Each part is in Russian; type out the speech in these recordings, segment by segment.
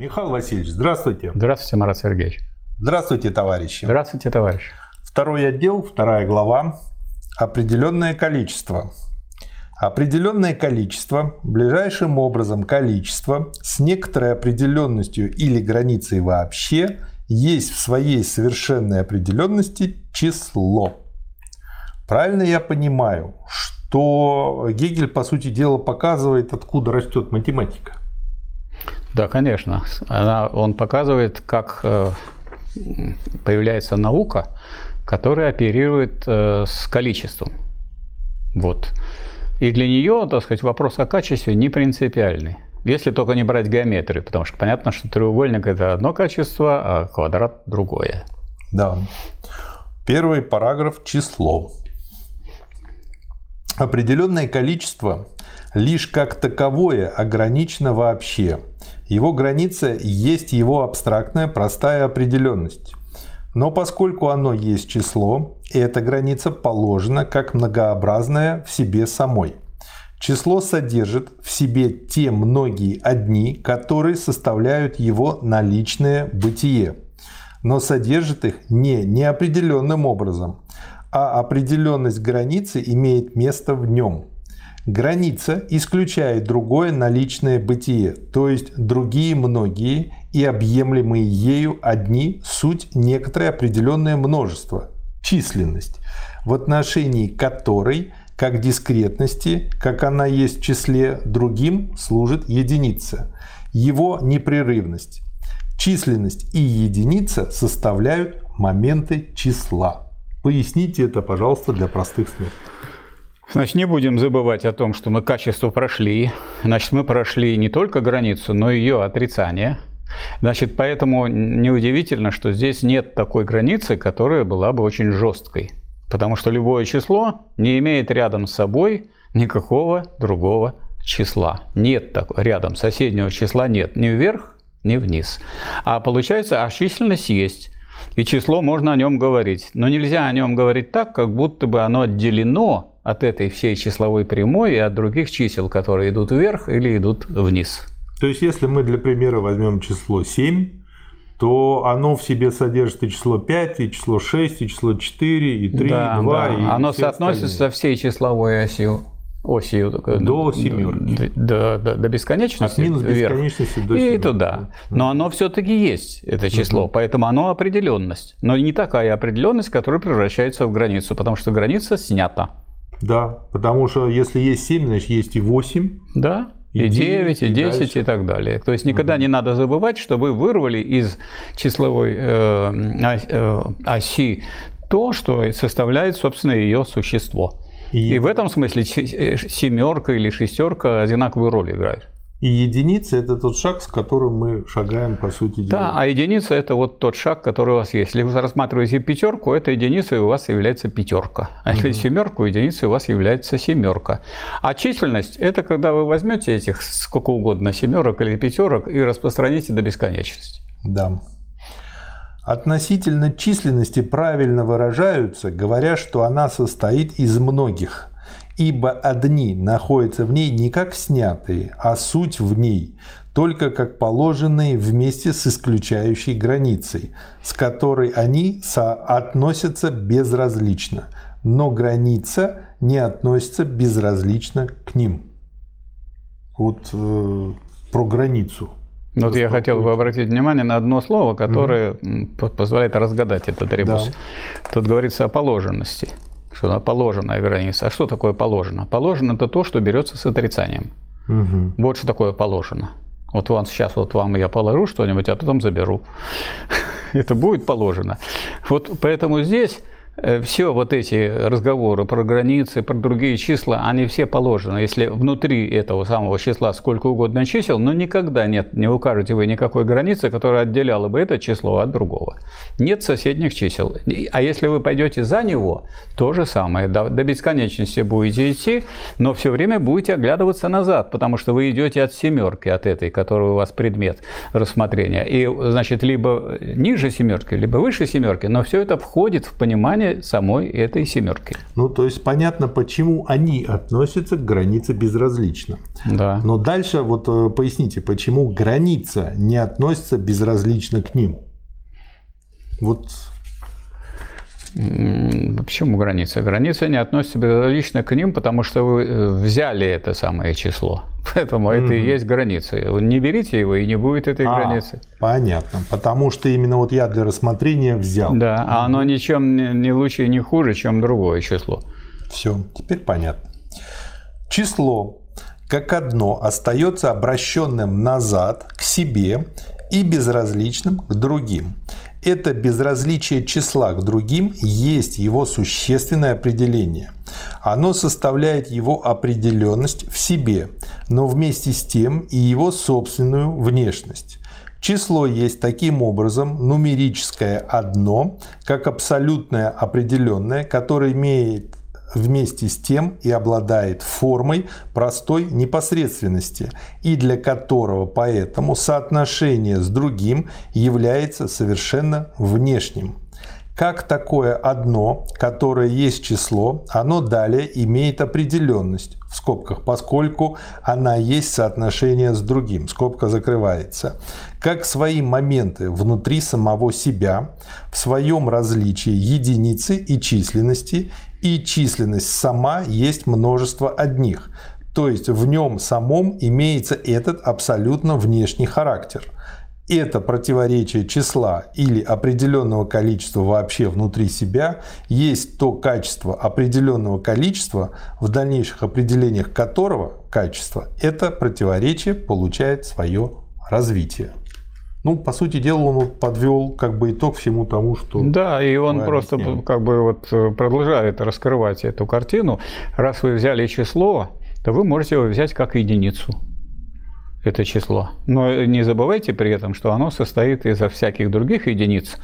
Михаил Васильевич, здравствуйте. Здравствуйте, Марат Сергеевич. Здравствуйте, товарищи. Здравствуйте, товарищ. Второй отдел, вторая глава. Определенное количество. Определенное количество, ближайшим образом количество, с некоторой определенностью или границей вообще, есть в своей совершенной определенности число. Правильно я понимаю, что Гегель, по сути дела, показывает, откуда растет математика? Да, конечно. Она, он показывает, как э, появляется наука, которая оперирует э, с количеством. Вот. И для нее, так сказать, вопрос о качестве не принципиальный. Если только не брать геометрию, потому что понятно, что треугольник это одно качество, а квадрат другое. Да. Первый параграф – число. Определенное количество лишь как таковое ограничено вообще. Его граница есть его абстрактная простая определенность. Но поскольку оно есть число, эта граница положена как многообразная в себе самой. Число содержит в себе те многие одни, которые составляют его наличное бытие, но содержит их не неопределенным образом, а определенность границы имеет место в нем. Граница исключает другое наличное бытие, то есть другие многие и объемлемые ею одни суть некоторое определенное множество, численность, в отношении которой, как дискретности, как она есть в числе, другим служит единица, его непрерывность. Численность и единица составляют моменты числа. Поясните это, пожалуйста, для простых смертных. Значит, не будем забывать о том, что мы качество прошли. Значит, мы прошли не только границу, но и ее отрицание. Значит, поэтому неудивительно, что здесь нет такой границы, которая была бы очень жесткой. Потому что любое число не имеет рядом с собой никакого другого числа. Нет такого. Рядом соседнего числа нет. Ни вверх, ни вниз. А получается, а численность есть. И число можно о нем говорить. Но нельзя о нем говорить так, как будто бы оно отделено от этой всей числовой прямой и от других чисел, которые идут вверх или идут вниз. То есть, если мы для примера возьмем число 7, то оно в себе содержит и число 5, и число 6, и число 4, и 3, да, и 2. Да. И оно соотносится остальные. со всей числовой осью осью до семерки. До, до, до бесконечности. От минус вверх. бесконечности до семерки. И туда. Но оно все-таки есть, это число. Угу. Поэтому оно определенность. Но не такая определенность, которая превращается в границу, потому что граница снята. Да, потому что если есть 7, значит есть и 8. Да, и, и 9, и 10 дальше. и так далее. То есть никогда угу. не надо забывать, что вы вырвали из числовой э, э, оси то, что составляет, собственно, ее существо. И, и в этом смысле э, семерка или шестерка одинаковую роль играют. И единица – это тот шаг, с которым мы шагаем, по сути дела. Да, а единица – это вот тот шаг, который у вас есть. Если вы рассматриваете пятерку, это единица, и у вас является пятерка. А если угу. семерку, единицей у вас является семерка. А численность – это когда вы возьмете этих сколько угодно семерок или пятерок и распространите до бесконечности. Да. Относительно численности правильно выражаются, говоря, что она состоит из многих – ибо одни находятся в ней не как снятые, а суть в ней, только как положенные вместе с исключающей границей, с которой они соотносятся безразлично, но граница не относится безразлично к ним. Вот э, про границу. Вот я хотел бы обратить внимание на одно слово, которое угу. позволяет разгадать этот ребус. Да. Тут говорится о положенности что она положенная граница. А что такое положено? Положено это то, что берется с отрицанием. Угу. Вот что такое положено. Вот вам сейчас вот вам я положу что-нибудь, а потом заберу. это будет положено. Вот поэтому здесь все вот эти разговоры про границы, про другие числа, они все положены. Если внутри этого самого числа сколько угодно чисел, но никогда нет, не укажете вы никакой границы, которая отделяла бы это число от другого. Нет соседних чисел. А если вы пойдете за него, то же самое. До, до бесконечности будете идти, но все время будете оглядываться назад, потому что вы идете от семерки, от этой, которая у вас предмет рассмотрения. И, значит, либо ниже семерки, либо выше семерки, но все это входит в понимание самой этой семерки. Ну, то есть понятно, почему они относятся к границе безразлично. Да. Но дальше вот э, поясните, почему граница не относится безразлично к ним? Вот Почему граница? Граница не относится безразлично к ним, потому что вы э, взяли это самое число. Поэтому mm-hmm. это и есть граница. Не берите его, и не будет этой а, границы. Понятно. Потому что именно вот я для рассмотрения взял. Да, mm-hmm. а оно ничем не лучше и не хуже, чем другое число. Все, теперь понятно. Число как одно остается обращенным назад к себе и безразличным к другим. Это безразличие числа к другим есть его существенное определение. Оно составляет его определенность в себе, но вместе с тем и его собственную внешность. Число есть таким образом нумерическое одно, как абсолютное определенное, которое имеет вместе с тем и обладает формой простой непосредственности, и для которого поэтому соотношение с другим является совершенно внешним. Как такое одно, которое есть число, оно далее имеет определенность, в скобках, поскольку она есть соотношение с другим, скобка закрывается, как свои моменты внутри самого себя, в своем различии единицы и численности и численность сама есть множество одних, то есть в нем самом имеется этот абсолютно внешний характер. Это противоречие числа или определенного количества вообще внутри себя есть то качество определенного количества, в дальнейших определениях которого качество это противоречие получает свое развитие. Ну, по сути дела, он подвел как бы итог всему тому, что... Да, и он просто как бы вот э, продолжает раскрывать эту картину. Раз вы взяли число, то вы можете его взять как единицу это число. Но не забывайте при этом, что оно состоит из всяких других единиц,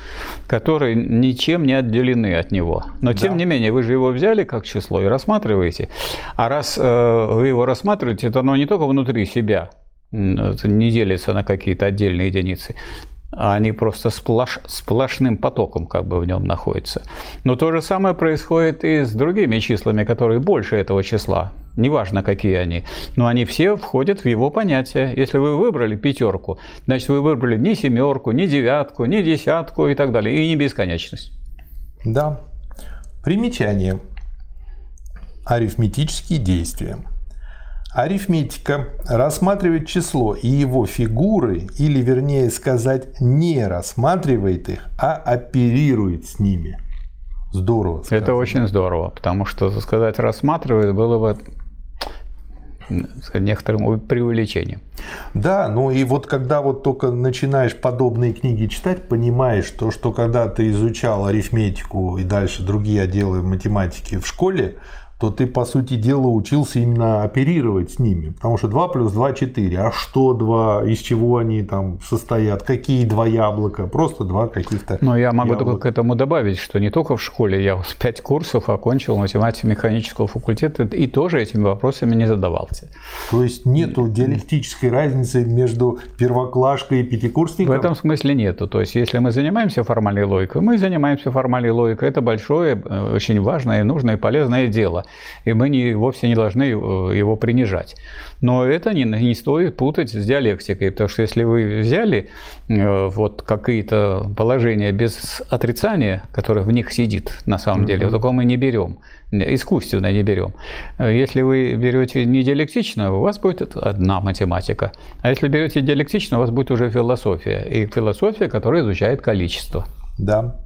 которые ничем не отделены от него. Но тем да. не менее, вы же его взяли как число и рассматриваете. А раз э, вы его рассматриваете, то оно не только внутри себя, не делится на какие-то отдельные единицы, а они просто сплош, сплошным потоком как бы в нем находятся. Но то же самое происходит и с другими числами, которые больше этого числа. Неважно, какие они, но они все входят в его понятие. Если вы выбрали пятерку, значит, вы выбрали не семерку, не девятку, не десятку и так далее, и не бесконечность. Да. Примечание. Арифметические действия. Арифметика рассматривает число и его фигуры, или вернее сказать, не рассматривает их, а оперирует с ними. Здорово. Сказано. Это очень здорово, потому что сказать рассматривает было бы некоторым преувеличением. Да, ну и вот когда вот только начинаешь подобные книги читать, понимаешь, то, что когда ты изучал арифметику и дальше другие отделы математики в школе, то ты, по сути дела, учился именно оперировать с ними. Потому что 2 плюс 2 – 4. А что 2? Из чего они там состоят? Какие два яблока? Просто два каких-то Но я могу яблока. только к этому добавить, что не только в школе. Я 5 курсов окончил математико-механического факультета и тоже этими вопросами не задавался. То есть нету диалектической разницы между первоклашкой и пятикурсником? В этом смысле нету. То есть если мы занимаемся формальной логикой, мы занимаемся формальной логикой. Это большое, э, очень важное, нужное и полезное дело и мы не, вовсе не должны э, его принижать. Но это не, не стоит путать с диалектикой, потому что если вы взяли э, вот какие-то положения без отрицания, которое в них сидит на самом mm-hmm. деле, вот такого мы не берем, искусственно не берем. Если вы берете не диалектично, у вас будет одна математика. А если берете диалектично, у вас будет уже философия. И философия, которая изучает количество. Да.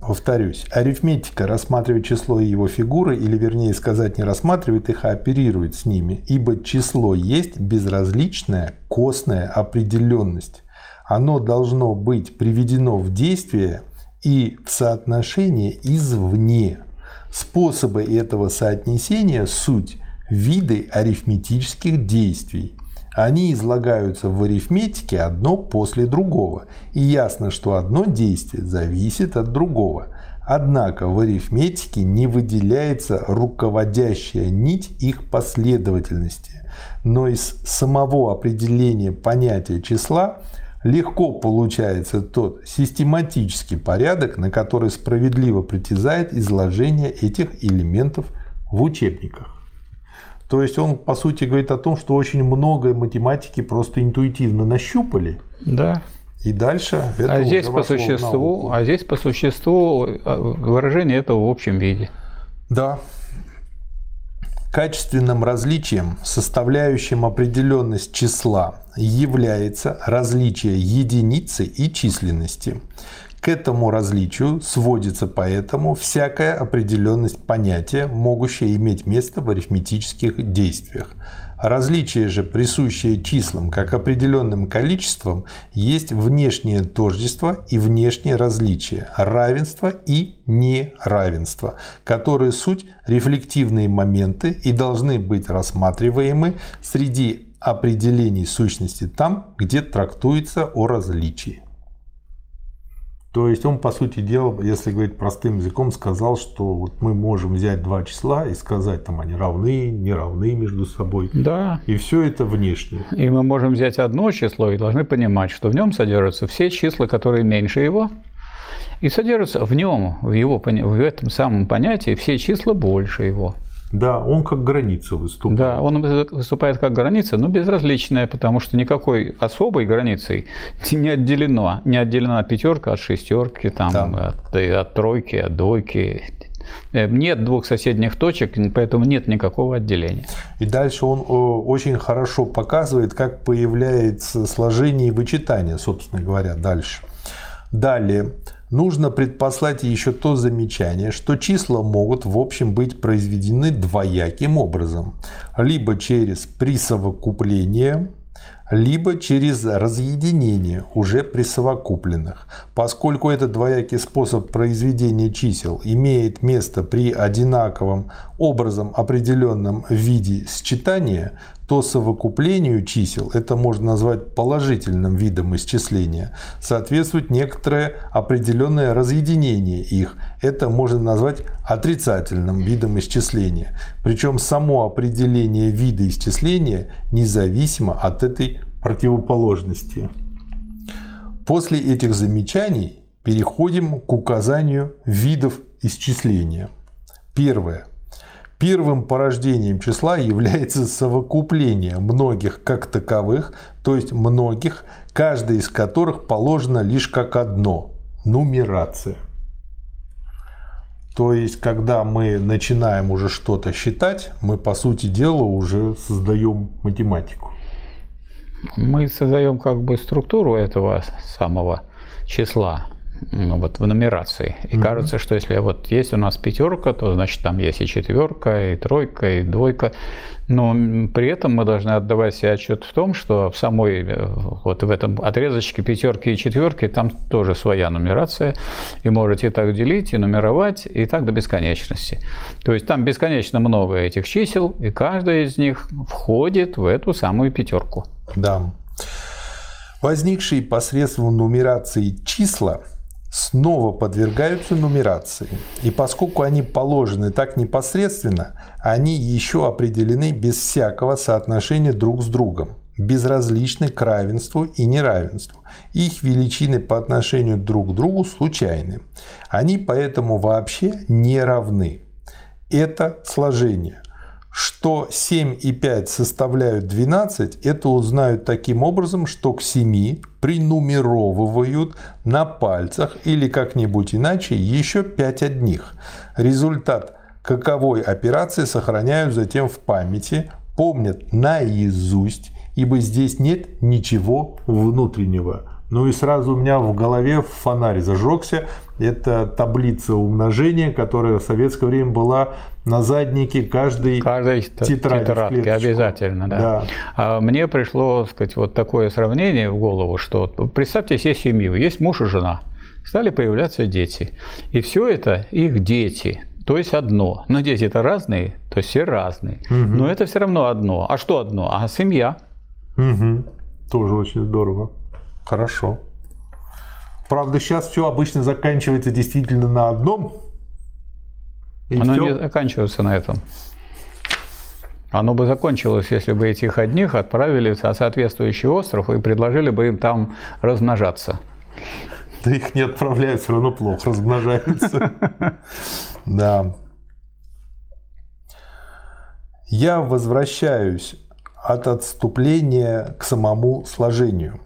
Повторюсь, арифметика рассматривает число и его фигуры, или вернее сказать, не рассматривает их, а оперирует с ними, ибо число есть безразличная костная определенность. Оно должно быть приведено в действие и в соотношение извне. Способы этого соотнесения – суть виды арифметических действий. Они излагаются в арифметике одно после другого, и ясно, что одно действие зависит от другого. Однако в арифметике не выделяется руководящая нить их последовательности, но из самого определения понятия числа легко получается тот систематический порядок, на который справедливо притязает изложение этих элементов в учебниках. То есть он, по сути, говорит о том, что очень много математики просто интуитивно нащупали. Да. И дальше это а здесь по существу, а здесь по существу а, выражение этого в общем виде. Да. Качественным различием, составляющим определенность числа, является различие единицы и численности. К этому различию сводится поэтому всякая определенность понятия, могущая иметь место в арифметических действиях. Различие же, присущее числам как определенным количествам, есть внешнее тождество и внешнее различие, равенство и неравенство, которые суть рефлективные моменты и должны быть рассматриваемы среди определений сущности там, где трактуется о различии. То есть он, по сути дела, если говорить простым языком, сказал, что вот мы можем взять два числа и сказать, там они равны, не равны между собой. Да. И все это внешнее. И мы можем взять одно число и должны понимать, что в нем содержатся все числа, которые меньше его, и содержатся в нем, в, его, в этом самом понятии, все числа больше его. Да, он как граница выступает. Да, он выступает как граница, но безразличная, потому что никакой особой границей не отделено. Не отделена пятерка от шестерки, там, да. от, от тройки, от двойки. Э, нет двух соседних точек, поэтому нет никакого отделения. И дальше он очень хорошо показывает, как появляется сложение и вычитание, собственно говоря, дальше. Далее нужно предпослать еще то замечание, что числа могут в общем быть произведены двояким образом. Либо через присовокупление, либо через разъединение уже присовокупленных. Поскольку этот двоякий способ произведения чисел имеет место при одинаковом образом определенном виде считания, то совокуплению чисел, это можно назвать положительным видом исчисления, соответствует некоторое определенное разъединение их. Это можно назвать отрицательным видом исчисления. Причем само определение вида исчисления независимо от этой противоположности. После этих замечаний переходим к указанию видов исчисления. Первое. Первым порождением числа является совокупление многих как таковых, то есть многих, каждое из которых положено лишь как одно – нумерация. То есть, когда мы начинаем уже что-то считать, мы, по сути дела, уже создаем математику. Мы создаем как бы структуру этого самого числа ну, вот в нумерации. И mm-hmm. кажется, что если вот есть у нас пятерка, то значит там есть и четверка, и тройка, и двойка. Но при этом мы должны отдавать себе отчет в том, что в самой э, вот в этом отрезочке пятерки и четверки там тоже своя нумерация. И можете так делить, и нумеровать, и так до бесконечности. То есть там бесконечно много этих чисел, и каждая из них входит в эту самую пятерку. Да. Возникшие посредством нумерации числа снова подвергаются нумерации. И поскольку они положены так непосредственно, они еще определены без всякого соотношения друг с другом, безразличны к равенству и неравенству. Их величины по отношению друг к другу случайны. Они поэтому вообще не равны. Это сложение – что 7 и 5 составляют 12, это узнают таким образом, что к 7 принумеровывают на пальцах или как-нибудь иначе еще 5 одних. Результат каковой операции сохраняют затем в памяти, помнят наизусть, ибо здесь нет ничего внутреннего. Ну и сразу у меня в голове фонарь зажегся. Это таблица умножения, которая в советское время была на заднике каждой, каждой тетради. Тетрадки, обязательно, да. да. А мне пришло, сказать, вот такое сравнение в голову, что представьте себе семью, есть муж и жена, стали появляться дети. И все это их дети, то есть одно. Но дети это разные, то есть все разные. Угу. Но это все равно одно. А что одно? А семья. Угу. Тоже очень здорово. Хорошо. Правда, сейчас все обычно заканчивается действительно на одном. И Оно все. не заканчивается на этом. Оно бы закончилось, если бы этих одних отправили на соответствующий остров и предложили бы им там размножаться. Да их не отправляют, все равно плохо размножаются. Да. Я возвращаюсь от отступления к самому сложению.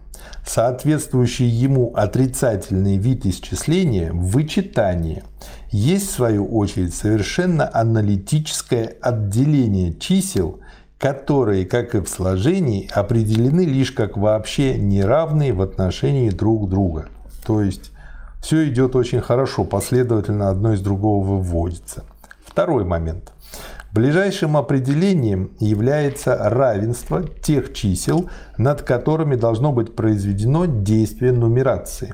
Соответствующий ему отрицательный вид исчисления в вычитании есть, в свою очередь, совершенно аналитическое отделение чисел, которые, как и в сложении, определены лишь как вообще неравные в отношении друг друга. То есть все идет очень хорошо, последовательно одно из другого выводится. Второй момент. Ближайшим определением является равенство тех чисел, над которыми должно быть произведено действие нумерации.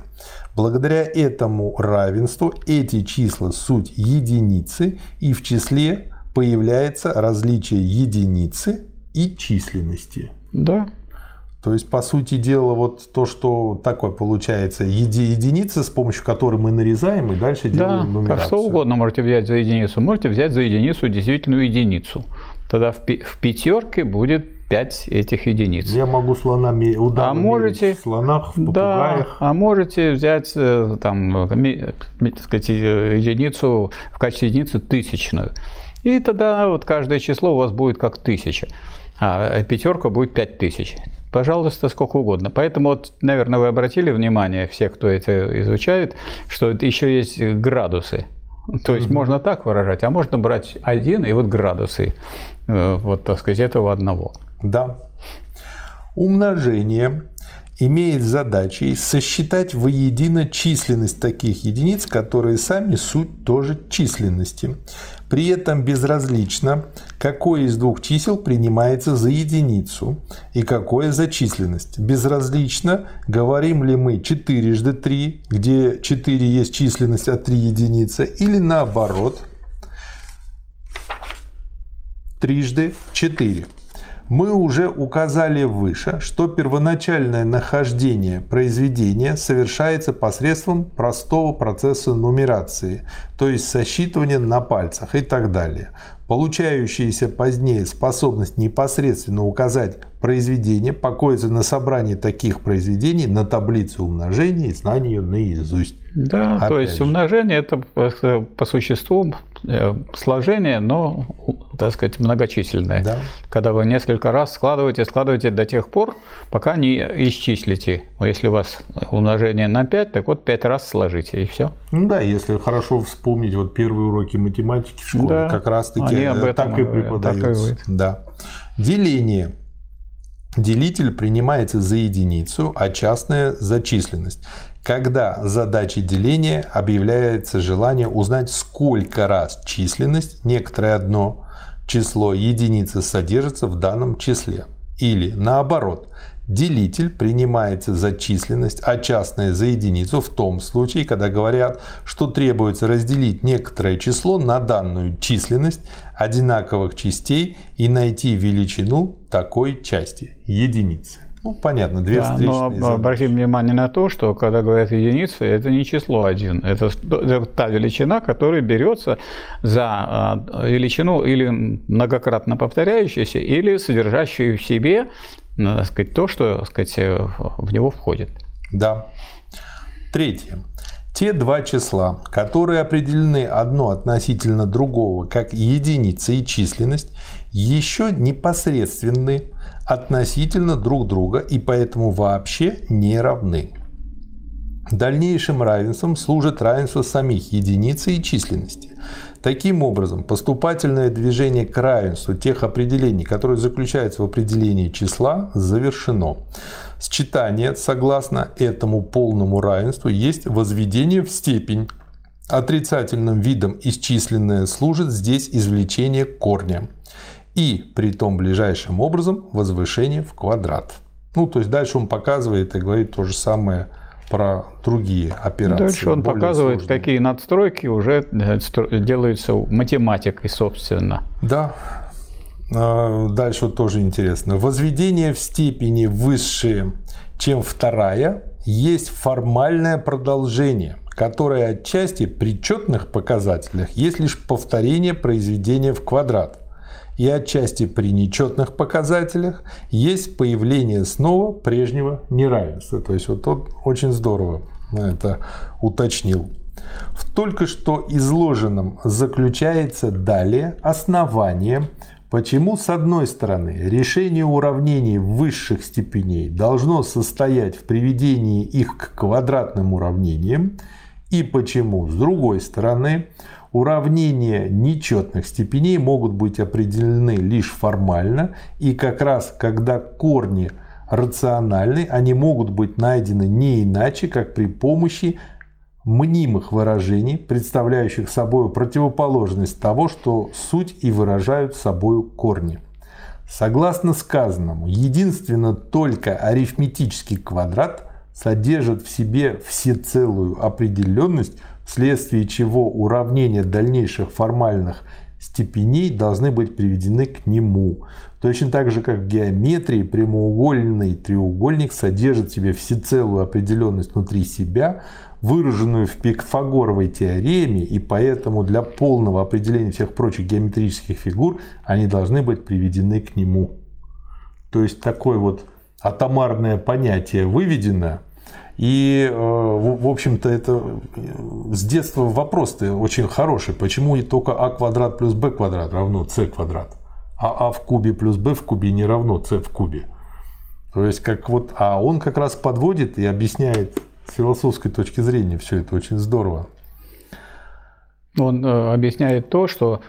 Благодаря этому равенству эти числа суть единицы и в числе появляется различие единицы и численности. Да, то есть, по сути дела, вот то, что такое получается, еди, единица, с помощью которой мы нарезаем и дальше делаем да, нумерацию. что угодно можете взять за единицу. Можете взять за единицу действительную единицу. Тогда в, в пятерке будет 5 этих единиц. Я могу слонами а можете, в слонах, в попугаях. Да, а можете взять э, там, так сказать, э, единицу в качестве единицы тысячную. И тогда вот каждое число у вас будет как тысяча, а пятерка будет пять тысяч. Пожалуйста, сколько угодно. Поэтому, вот, наверное, вы обратили внимание, все, кто это изучает, что еще есть градусы. То есть mm-hmm. можно так выражать, а можно брать один и вот градусы, э, вот, так сказать, этого одного. Да. Умножение имеет задачей сосчитать воедино численность таких единиц, которые сами суть тоже численности. При этом безразлично, какое из двух чисел принимается за единицу и какое за численность. Безразлично, говорим ли мы 4 жды 3, где 4 есть численность, а 3 единицы, или наоборот, трижды 4. Мы уже указали выше, что первоначальное нахождение произведения совершается посредством простого процесса нумерации, то есть сосчитывания на пальцах и так далее. Получающаяся позднее способность непосредственно указать произведение покоится на собрании таких произведений на таблице умножения и знании ее наизусть. Да, Опять то есть же. умножение это по существу э, сложение, но, так сказать, многочисленное. Да. Когда вы несколько раз складываете, складываете до тех пор, пока не исчислите. Если у вас умножение на 5, так вот 5 раз сложите, и все. Ну да, если хорошо вспомнить вот первые уроки математики в школе, да, как раз таки об этом так и преподается. Так и да. Деление. Делитель принимается за единицу, а частное за численность когда задачей деления объявляется желание узнать, сколько раз численность, некоторое одно число единицы содержится в данном числе. Или наоборот, делитель принимается за численность, а частное за единицу в том случае, когда говорят, что требуется разделить некоторое число на данную численность одинаковых частей и найти величину такой части единицы. Ну, понятно, две да, встречные но обратим внимание на то, что когда говорят единицы, это не число один. Это та величина, которая берется за а, величину или многократно повторяющуюся, или содержащую в себе так сказать, то, что сказать, в него входит. Да. Третье. Те два числа, которые определены одно относительно другого как единица и численность, еще непосредственны относительно друг друга и поэтому вообще не равны. Дальнейшим равенством служит равенство самих единицы и численности. Таким образом, поступательное движение к равенству тех определений, которые заключаются в определении числа, завершено. Считание, согласно этому полному равенству, есть возведение в степень. Отрицательным видом исчисленное служит здесь извлечение корня и при том ближайшим образом возвышение в квадрат. Ну, то есть дальше он показывает и говорит то же самое про другие операции. Дальше он показывает, сложные. какие надстройки уже э, делаются математикой, собственно. Да. А, дальше вот тоже интересно. Возведение в степени высшие, чем вторая, есть формальное продолжение, которое отчасти при четных показателях есть лишь повторение произведения в квадрат и отчасти при нечетных показателях есть появление снова прежнего неравенства. То есть вот тот очень здорово это уточнил. В только что изложенном заключается далее основание, почему с одной стороны решение уравнений высших степеней должно состоять в приведении их к квадратным уравнениям, и почему с другой стороны уравнения нечетных степеней могут быть определены лишь формально, и как раз когда корни рациональны, они могут быть найдены не иначе, как при помощи мнимых выражений, представляющих собой противоположность того, что суть и выражают собой корни. Согласно сказанному, единственно только арифметический квадрат содержит в себе всецелую определенность, вследствие чего уравнения дальнейших формальных степеней должны быть приведены к нему. Точно так же, как в геометрии прямоугольный треугольник содержит в себе всецелую определенность внутри себя, выраженную в Пифагоровой теореме, и поэтому для полного определения всех прочих геометрических фигур они должны быть приведены к нему. То есть такое вот атомарное понятие выведено, и, э, в общем-то, это э, с детства вопрос-то очень хороший. Почему и только а квадрат плюс b квадрат равно c квадрат? А а в кубе плюс b в кубе не равно c в кубе. То есть, как вот, а он как раз подводит и объясняет с философской точки зрения все это очень здорово. Он э, объясняет то, что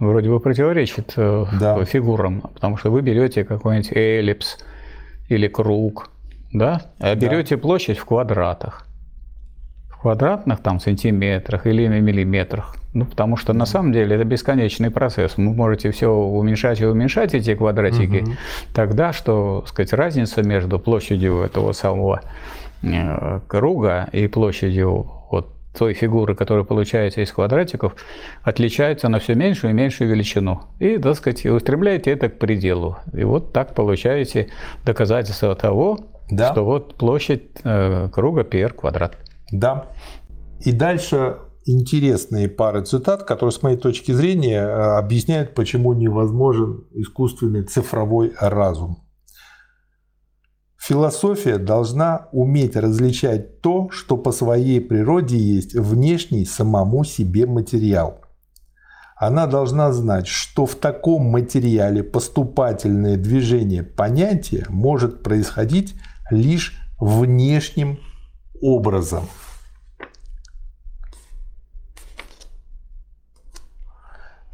вроде бы противоречит э, да. фигурам, потому что вы берете какой-нибудь эллипс или круг, да, а берете да. площадь в квадратах. В квадратных там сантиметрах или миллиметрах. Ну, потому что на самом деле это бесконечный процесс. Вы можете все уменьшать и уменьшать эти квадратики. Угу. Тогда, что, сказать, разница между площадью этого самого Э, круга и площадью вот той фигуры, которая получается из квадратиков, отличается на все меньшую и меньшую величину. И, так сказать, устремляете это к пределу. И вот так получаете доказательство того, да. что вот площадь э, круга πr квадрат. Да. И дальше интересные пары цитат, которые, с моей точки зрения, э, объясняют, почему невозможен искусственный цифровой разум. Философия должна уметь различать то, что по своей природе есть внешний самому себе материал. Она должна знать, что в таком материале поступательное движение понятия может происходить лишь внешним образом.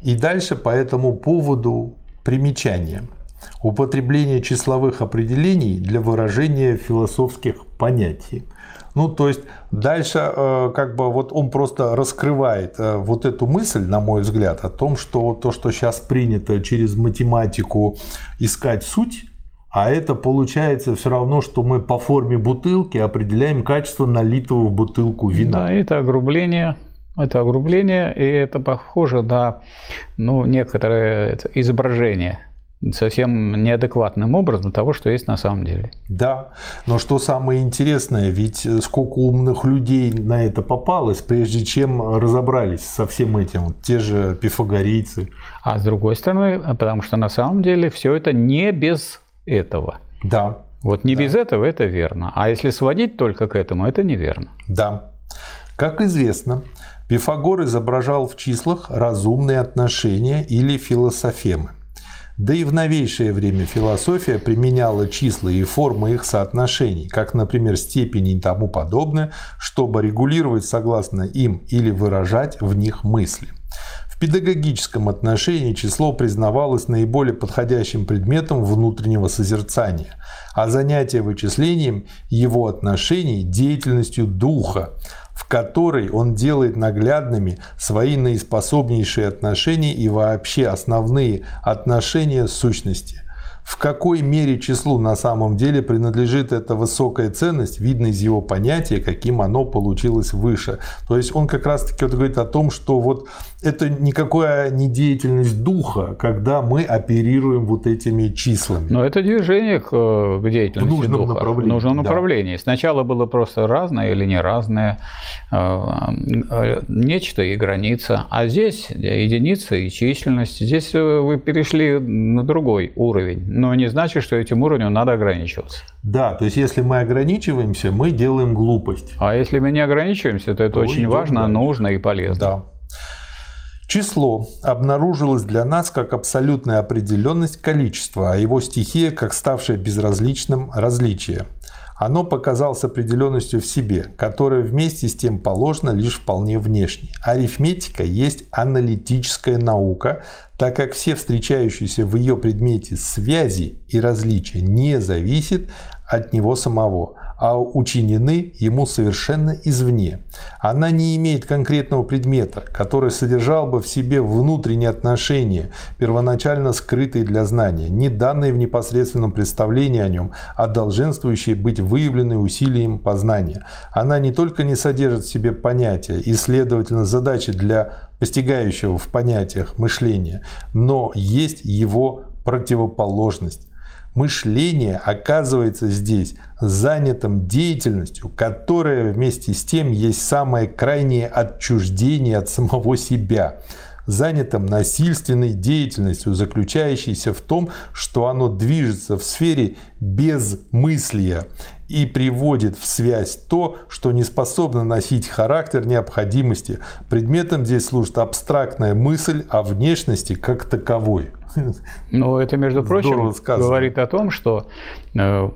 И дальше по этому поводу примечание – употребление числовых определений для выражения философских понятий. Ну, то есть дальше э, как бы вот он просто раскрывает э, вот эту мысль, на мой взгляд, о том, что то, что сейчас принято через математику искать суть, а это получается все равно, что мы по форме бутылки определяем качество налитого в бутылку вина. Да, это огрубление. Это огрубление, и это похоже на ну, некоторое изображение совсем неадекватным образом того, что есть на самом деле. Да, но что самое интересное, ведь сколько умных людей на это попалось, прежде чем разобрались со всем этим, те же пифагорейцы. А с другой стороны, потому что на самом деле все это не без этого. Да. Вот не да. без этого это верно. А если сводить только к этому, это неверно. Да. Как известно, Пифагор изображал в числах разумные отношения или философемы. Да и в новейшее время философия применяла числа и формы их соотношений, как, например, степени и тому подобное, чтобы регулировать согласно им или выражать в них мысли. Педагогическом отношении число признавалось наиболее подходящим предметом внутреннего созерцания, а занятие вычислением его отношений – деятельностью духа, в которой он делает наглядными свои наиспособнейшие отношения и вообще основные отношения сущности. В какой мере числу на самом деле принадлежит эта высокая ценность, видно из его понятия, каким оно получилось выше. То есть он как раз-таки вот говорит о том, что вот это никакая не деятельность духа, когда мы оперируем вот этими числами. Но это движение к, э, деятельности в нужном духа. Направлении. В нужном направлении. Да. Сначала было просто разное или не разное, э, э, нечто и граница. А здесь единица и численность. Здесь вы перешли на другой уровень. Но не значит, что этим уровнем надо ограничиваться. Да, то есть если мы ограничиваемся, мы делаем глупость. А если мы не ограничиваемся, то это то очень важно, дальше. нужно и полезно. Да. Число обнаружилось для нас как абсолютная определенность количества, а его стихия как ставшее безразличным различие. Оно показалось определенностью в себе, которая вместе с тем положена лишь вполне внешне. Арифметика есть аналитическая наука, так как все встречающиеся в ее предмете связи и различия не зависят от него самого, а учинены ему совершенно извне. Она не имеет конкретного предмета, который содержал бы в себе внутренние отношения, первоначально скрытые для знания, не данные в непосредственном представлении о нем, а долженствующие быть выявлены усилием познания. Она не только не содержит в себе понятия и, следовательно, задачи для постигающего в понятиях мышления, но есть его противоположность мышление оказывается здесь занятым деятельностью, которая вместе с тем есть самое крайнее отчуждение от самого себя, занятым насильственной деятельностью, заключающейся в том, что оно движется в сфере безмыслия и приводит в связь то, что не способно носить характер необходимости. Предметом здесь служит абстрактная мысль о внешности как таковой. Ну, это, между прочим, говорит о том, что э,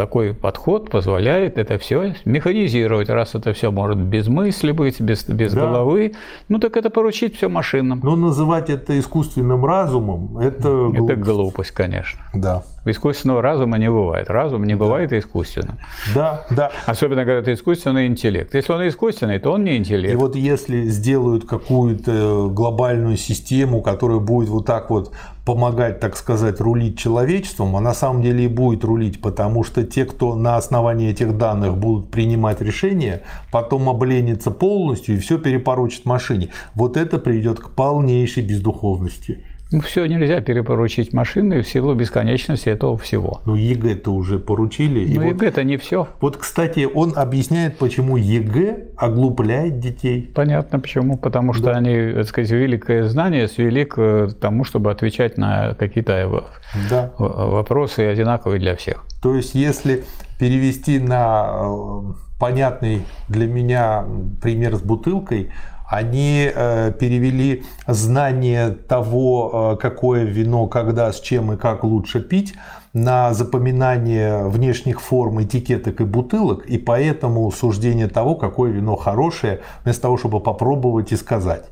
такой подход позволяет это все механизировать. Раз это все может без мысли быть, без, без да. головы, ну так это поручить все машинам. Но называть это искусственным разумом, это глупость. Это глупость, конечно. Да. Искусственного разума не бывает. Разум не да. бывает искусственным. Да, да. Особенно, когда это искусственный интеллект. Если он искусственный, то он не интеллект. И вот если сделают какую-то глобальную систему, которая будет вот так вот помогать, так сказать, рулить человечеством, а на самом деле и будет рулить, потому что те, кто на основании этих данных будут принимать решения, потом обленится полностью и все перепоручит машине. Вот это приведет к полнейшей бездуховности. Ну, все нельзя перепоручить машины в силу бесконечности этого всего. Ну, ЕГЭ-то уже поручили. Ну, ЕГЭ-то не все. Вот, кстати, он объясняет, почему ЕГЭ оглупляет детей. Понятно почему. Потому что да. они, так сказать, великое знание свели к тому, чтобы отвечать на какие-то да. вопросы одинаковые для всех. То есть, если перевести на э, понятный для меня пример с бутылкой, они э, перевели знание того, э, какое вино, когда, с чем и как лучше пить, на запоминание внешних форм, этикеток и бутылок, и поэтому суждение того, какое вино хорошее, вместо того, чтобы попробовать и сказать.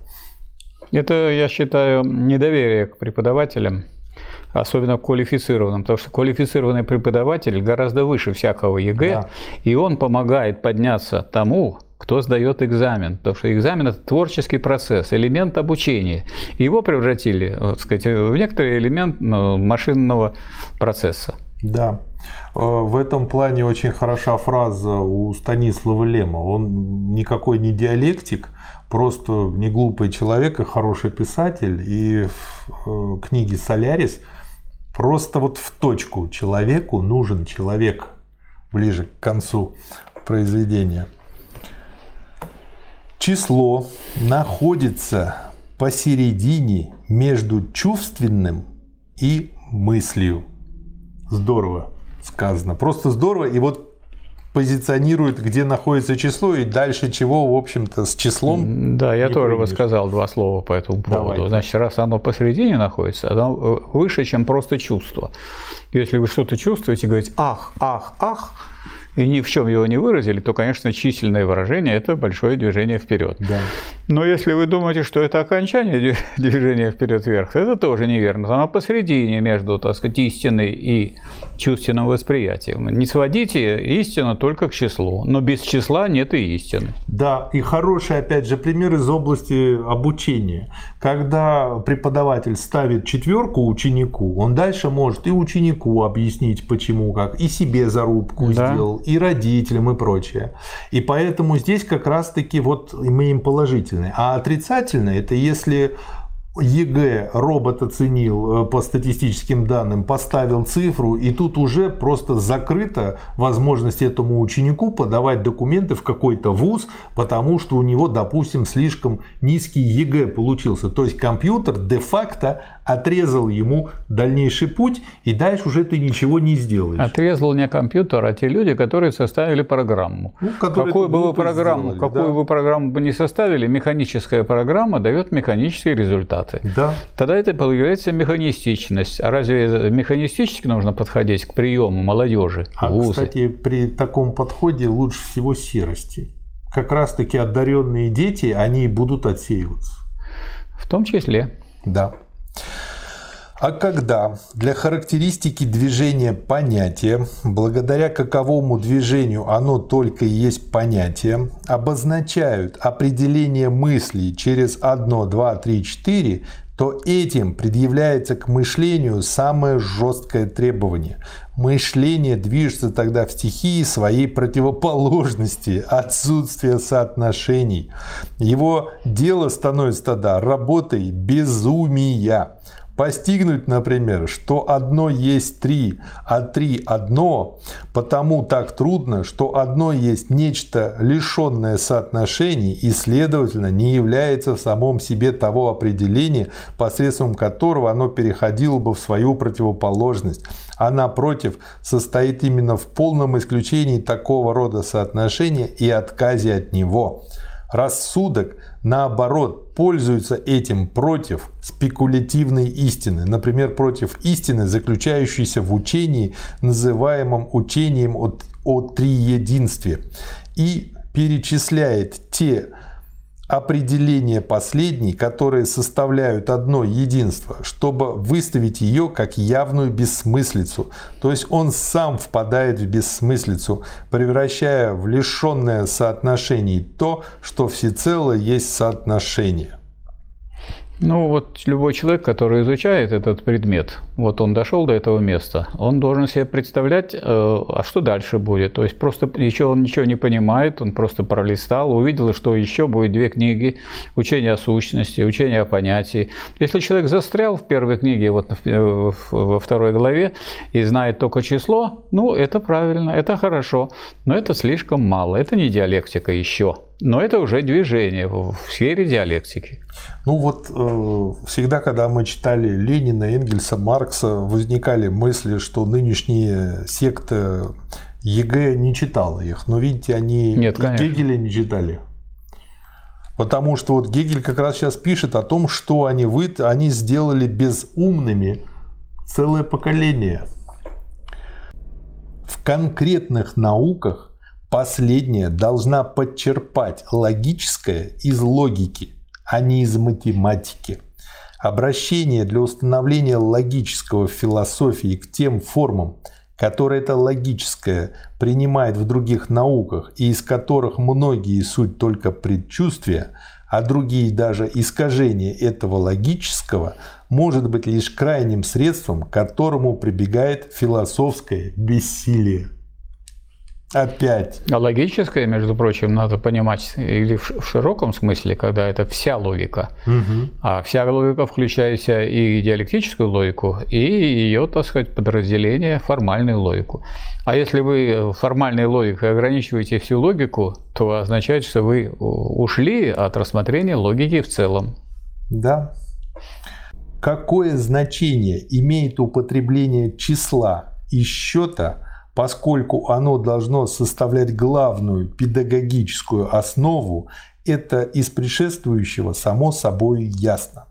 Это, я считаю, недоверие к преподавателям, особенно квалифицированным, потому что квалифицированный преподаватель гораздо выше всякого ЕГЭ, да. и он помогает подняться тому, кто сдает экзамен, потому что экзамен – это творческий процесс, элемент обучения. Его превратили, так сказать, в некоторый элемент ну, машинного процесса. Да. Э, в этом плане очень хороша фраза у Станислава Лема. Он никакой не диалектик, просто не глупый человек и хороший писатель. И в э, книге «Солярис» просто вот в точку человеку нужен человек ближе к концу произведения – число находится посередине между чувственным и мыслью. Здорово сказано. Просто здорово. И вот позиционирует, где находится число, и дальше чего, в общем-то, с числом. Да, я тоже бы сказал два слова по этому поводу. Давай. Значит, раз оно посередине находится, оно выше, чем просто чувство. Если вы что-то чувствуете, говорите ах, ах, ах, и ни в чем его не выразили, то, конечно, численное выражение – это большое движение вперед. Да. Но если вы думаете, что это окончание движения вперед-вверх, это тоже неверно. Оно посередине между, так сказать, истиной и чувственным восприятием. Не сводите истину только к числу, но без числа нет и истины. Да, и хороший, опять же, пример из области обучения. Когда преподаватель ставит четверку ученику, он дальше может и ученику объяснить, почему, как, и себе зарубку да. сделал, и родителям, и прочее. И поэтому здесь как раз-таки вот мы им положительные. А отрицательные – это если ЕГЭ робот оценил э, по статистическим данным, поставил цифру, и тут уже просто закрыта возможность этому ученику подавать документы в какой-то вуз, потому что у него, допустим, слишком низкий ЕГЭ получился. То есть компьютер де-факто отрезал ему дальнейший путь, и дальше уже ты ничего не сделаешь. Отрезал не компьютер, а те люди, которые составили программу. Ну, какую бы вы программу, сделали, какую да. вы программу бы не составили, механическая программа дает механические результаты. Да. Тогда это появляется механистичность. А разве механистически нужно подходить к приему молодежи? А, вузы? кстати, при таком подходе лучше всего серости. Как раз-таки одаренные дети, они будут отсеиваться. В том числе. Да. А когда для характеристики движения понятия, благодаря каковому движению оно только и есть понятие, обозначают определение мыслей через 1, 2, 3, 4, то этим предъявляется к мышлению самое жесткое требование. Мышление движется тогда в стихии своей противоположности, отсутствия соотношений. Его дело становится тогда работой безумия. Постигнуть, например, что одно есть три, а три одно, потому так трудно, что одно есть нечто лишенное соотношений и, следовательно, не является в самом себе того определения, посредством которого оно переходило бы в свою противоположность, а напротив состоит именно в полном исключении такого рода соотношения и отказе от него. Рассудок, наоборот, пользуется этим против спекулятивной истины, например, против истины, заключающейся в учении, называемом учением о, о триединстве, и перечисляет те определения последней, которые составляют одно единство, чтобы выставить ее как явную бессмыслицу. То есть он сам впадает в бессмыслицу, превращая в лишенное соотношений то, что всецело есть соотношение. Ну вот любой человек, который изучает этот предмет, вот он дошел до этого места, он должен себе представлять, э, а что дальше будет. То есть просто еще он ничего не понимает, он просто пролистал, увидел, что еще будет две книги «Учение о сущности», «Учение о понятии». Если человек застрял в первой книге, вот во второй главе, и знает только число, ну это правильно, это хорошо, но это слишком мало, это не диалектика еще. Но это уже движение в сфере диалектики. Ну вот э, всегда, когда мы читали Ленина, Энгельса, Маркса, возникали мысли, что нынешние секты ЕГЭ не читала их. Но видите, они Нет, конечно. Гегеля не читали. Потому что вот Гегель как раз сейчас пишет о том, что они, вы, они сделали безумными целое поколение. В конкретных науках Последняя должна подчерпать логическое из логики, а не из математики. Обращение для установления логического в философии к тем формам, которые это логическое принимает в других науках и из которых многие суть только предчувствия, а другие даже искажения этого логического, может быть лишь крайним средством, к которому прибегает философское бессилие. Опять. А логическое, между прочим, надо понимать или в широком смысле, когда это вся логика. Угу. А вся логика включает и диалектическую логику, и ее, так сказать, подразделение формальную логику. А если вы формальной логикой ограничиваете всю логику, то означает, что вы ушли от рассмотрения логики в целом. Да. Какое значение имеет употребление числа и счета – поскольку оно должно составлять главную педагогическую основу, это из предшествующего само собой ясно.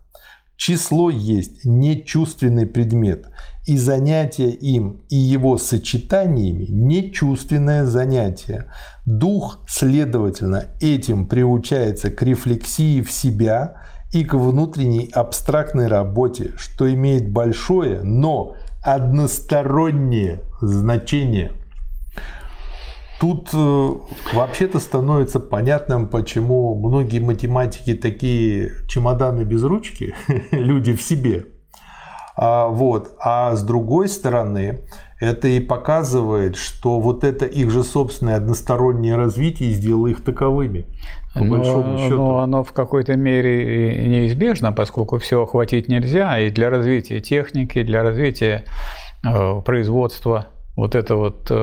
Число есть нечувственный предмет, и занятие им и его сочетаниями нечувственное занятие. Дух, следовательно, этим приучается к рефлексии в себя и к внутренней абстрактной работе, что имеет большое, но одностороннее значение. Тут э, вообще-то становится понятным, почему многие математики такие чемоданы без ручки, люди в себе. А, вот. а с другой стороны, это и показывает, что вот это их же собственное одностороннее развитие сделало их таковыми. По но, большому счету. Но оно в какой-то мере неизбежно, поскольку все охватить нельзя, и для развития техники, для развития э, производства вот это вот э,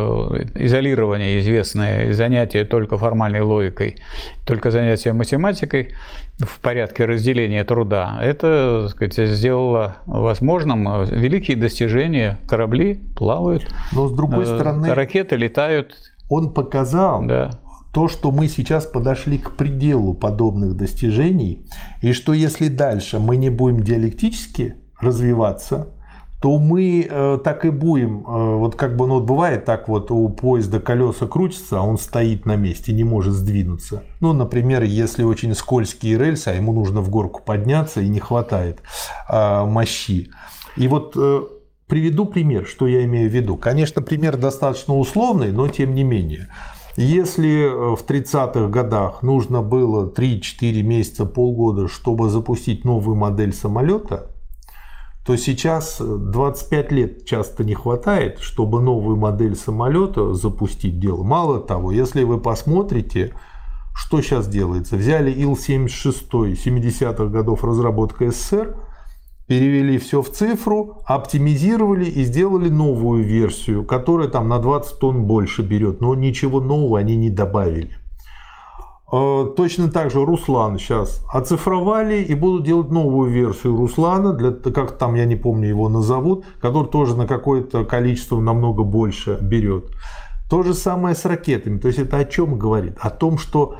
изолирование известное, занятие только формальной логикой, только занятие математикой в порядке разделения труда, это так сказать, сделало возможным великие достижения. Корабли плавают, Но с другой э, стороны, ракеты летают. Он показал, да. То, что мы сейчас подошли к пределу подобных достижений, и что если дальше мы не будем диалектически развиваться, то мы э, так и будем, э, вот как бы ну, вот бывает так вот у поезда колеса крутятся, а он стоит на месте, не может сдвинуться. Ну, например, если очень скользкие рельсы, а ему нужно в горку подняться и не хватает э, мощи. И вот э, приведу пример, что я имею в виду. Конечно, пример достаточно условный, но тем не менее. Если э, в 30-х годах нужно было 3-4 месяца, полгода, чтобы запустить новую модель самолета, то сейчас 25 лет часто не хватает, чтобы новую модель самолета запустить дело. Мало того, если вы посмотрите, что сейчас делается. Взяли Ил-76 70-х годов разработка СССР, перевели все в цифру, оптимизировали и сделали новую версию, которая там на 20 тонн больше берет, но ничего нового они не добавили. Э, точно так же Руслан сейчас оцифровали и будут делать новую версию Руслана, для, как там, я не помню, его назовут, который тоже на какое-то количество намного больше берет. То же самое с ракетами. То есть это о чем говорит? О том, что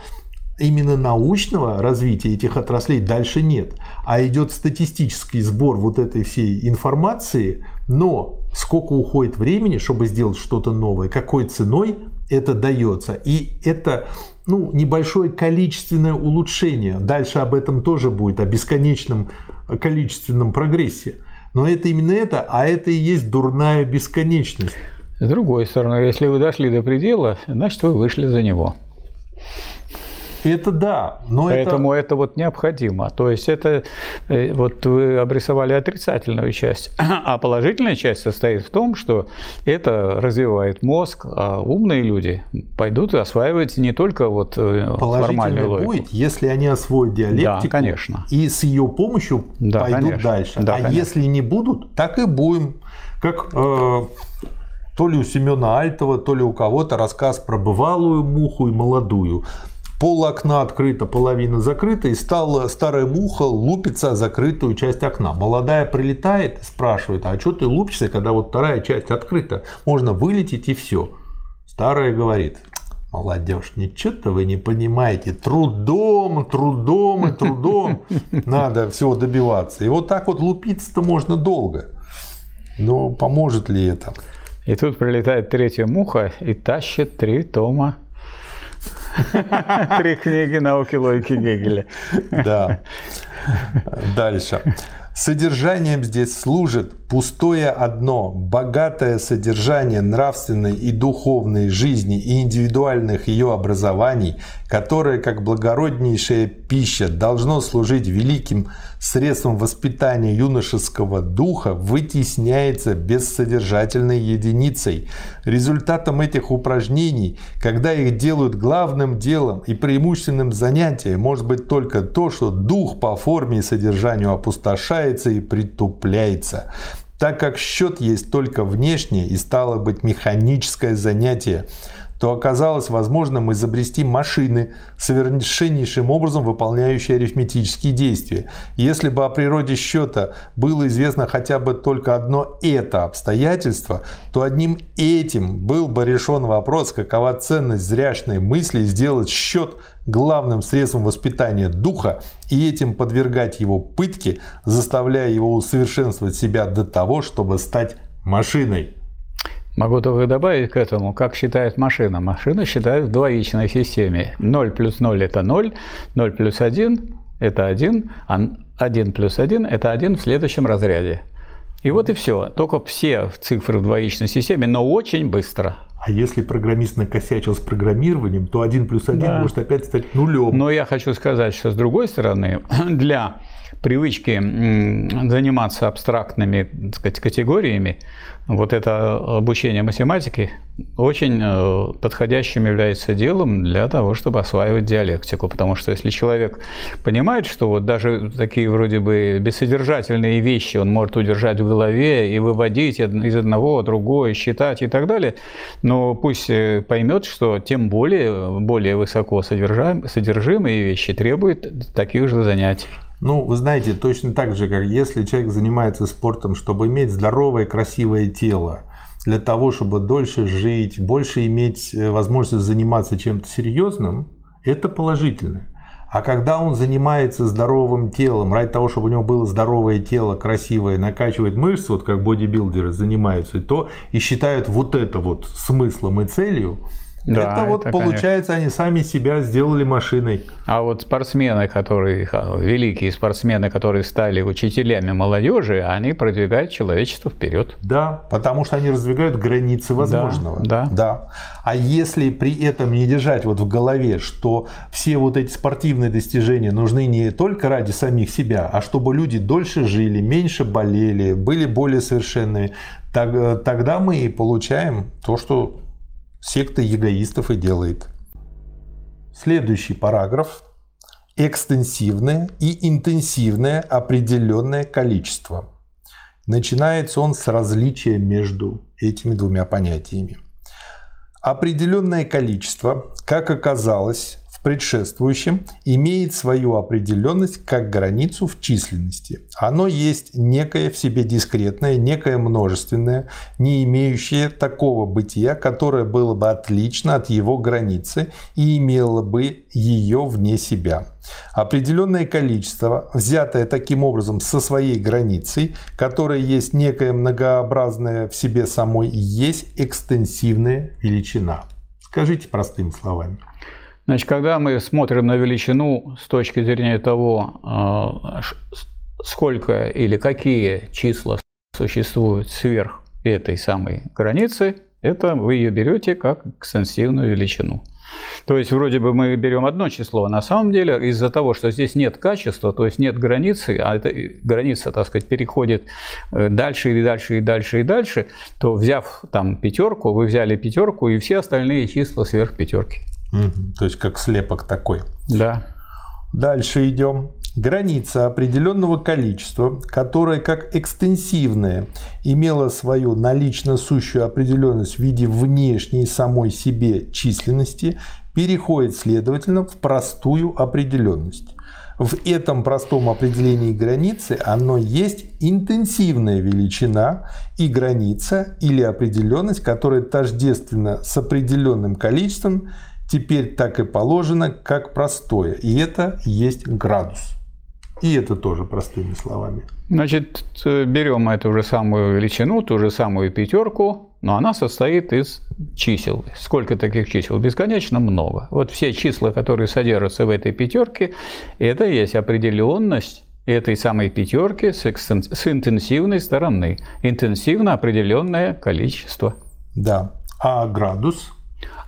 именно научного развития этих отраслей дальше нет, а идет статистический сбор вот этой всей информации, но сколько уходит времени, чтобы сделать что-то новое, какой ценой это дается. И это ну, небольшое количественное улучшение. Дальше об этом тоже будет, о бесконечном количественном прогрессе. Но это именно это, а это и есть дурная бесконечность. С другой стороны, если вы дошли до предела, значит, вы вышли за него. Это да, но Поэтому это... это вот необходимо. То есть это э, вот вы обрисовали отрицательную часть, а положительная часть состоит в том, что это развивает мозг, а умные люди пойдут осваивать не только вот э, формальную логику. будет, если они освоят диалектику да, конечно. и с ее помощью да, пойдут конечно. дальше. Да, а конечно. если не будут, так и будем. Как э, то ли у Семена Альтова, то ли у кого-то рассказ про бывалую муху и молодую. Пол окна открыто, половина закрыта, и стала старая муха лупиться о закрытую часть окна. Молодая прилетает спрашивает, а что ты лупишься, когда вот вторая часть открыта? Можно вылететь и все. Старая говорит, молодежь, ничего-то вы не понимаете, трудом, трудом и трудом надо всего добиваться. И вот так вот лупиться-то можно долго. Но поможет ли это? И тут прилетает третья муха и тащит три тома Три книги науки логики Гегеля. Да. Дальше. Содержанием здесь служит пустое одно, богатое содержание нравственной и духовной жизни и индивидуальных ее образований, которое, как благороднейшая пища, должно служить великим средством воспитания юношеского духа, вытесняется бессодержательной единицей. Результатом этих упражнений, когда их делают главным делом и преимущественным занятием, может быть только то, что дух по форме и содержанию опустошается и притупляется так как счет есть только внешнее и стало быть механическое занятие, то оказалось возможным изобрести машины, совершеннейшим образом выполняющие арифметические действия. Если бы о природе счета было известно хотя бы только одно это обстоятельство, то одним этим был бы решен вопрос, какова ценность зряшной мысли сделать счет главным средством воспитания духа и этим подвергать его пытке, заставляя его усовершенствовать себя до того, чтобы стать машиной. Могу только добавить к этому, как считает машина. Машина считает в двоичной системе. 0 плюс 0 – это 0, 0 плюс 1 – это 1, а 1 плюс 1 – это 1 в следующем разряде. И вот и все. Только все цифры в двоичной системе, но очень быстро. А если программист накосячил с программированием, то 1 плюс 1 да. может опять стать нулем. Но я хочу сказать, что с другой стороны, для привычки заниматься абстрактными так сказать, категориями, вот это обучение математики очень э, подходящим является делом для того, чтобы осваивать диалектику. Потому что если человек понимает, что вот даже такие вроде бы бессодержательные вещи он может удержать в голове и выводить из одного другое, считать и так далее, но пусть э, поймет, что тем более, более высоко содержимые вещи требуют таких же занятий. Ну, вы знаете, точно так же, как если человек занимается спортом, чтобы иметь здоровое, красивое тело, для того, чтобы дольше жить, больше иметь э, возможность заниматься чем-то серьезным, это положительно. А когда он занимается здоровым телом, ради того, чтобы у него было здоровое тело, красивое, накачивает мышцы, вот как бодибилдеры занимаются, то и считают вот это вот смыслом и целью, да, это вот это, получается, конечно. они сами себя сделали машиной. А вот спортсмены, которые великие спортсмены, которые стали учителями молодежи, они продвигают человечество вперед. Да, потому что они раздвигают границы возможного. Да, да. да. А если при этом не держать вот в голове, что все вот эти спортивные достижения нужны не только ради самих себя, а чтобы люди дольше жили, меньше болели, были более совершенными, так, тогда мы и получаем то, что секта эгоистов и делает. Следующий параграф. Экстенсивное и интенсивное определенное количество. Начинается он с различия между этими двумя понятиями. Определенное количество, как оказалось, предшествующем имеет свою определенность как границу в численности. Оно есть некое в себе дискретное, некое множественное, не имеющее такого бытия, которое было бы отлично от его границы и имело бы ее вне себя. Определенное количество, взятое таким образом со своей границей, которая есть некая многообразная в себе самой, есть экстенсивная величина. Скажите простыми словами. Значит, когда мы смотрим на величину с точки зрения того, а, сколько или какие числа существуют сверх этой самой границы, это вы ее берете как экстенсивную величину. То есть вроде бы мы берем одно число, а на самом деле из-за того, что здесь нет качества, то есть нет границы, а эта граница, так сказать, переходит э, дальше и дальше и дальше и дальше, то взяв там пятерку, вы взяли пятерку и все остальные числа сверх пятерки. Угу. То есть как слепок такой. Да. Дальше идем. Граница определенного количества, которое как экстенсивное имело свою налично сущую определенность в виде внешней самой себе численности, переходит, следовательно, в простую определенность. В этом простом определении границы оно есть интенсивная величина и граница или определенность, которая тождественна с определенным количеством теперь так и положено, как простое. И это есть градус. И это тоже простыми словами. Значит, берем эту же самую величину, ту же самую пятерку, но она состоит из чисел. Сколько таких чисел? Бесконечно много. Вот все числа, которые содержатся в этой пятерке, это есть определенность этой самой пятерки с интенсивной стороны. Интенсивно определенное количество. Да. А градус?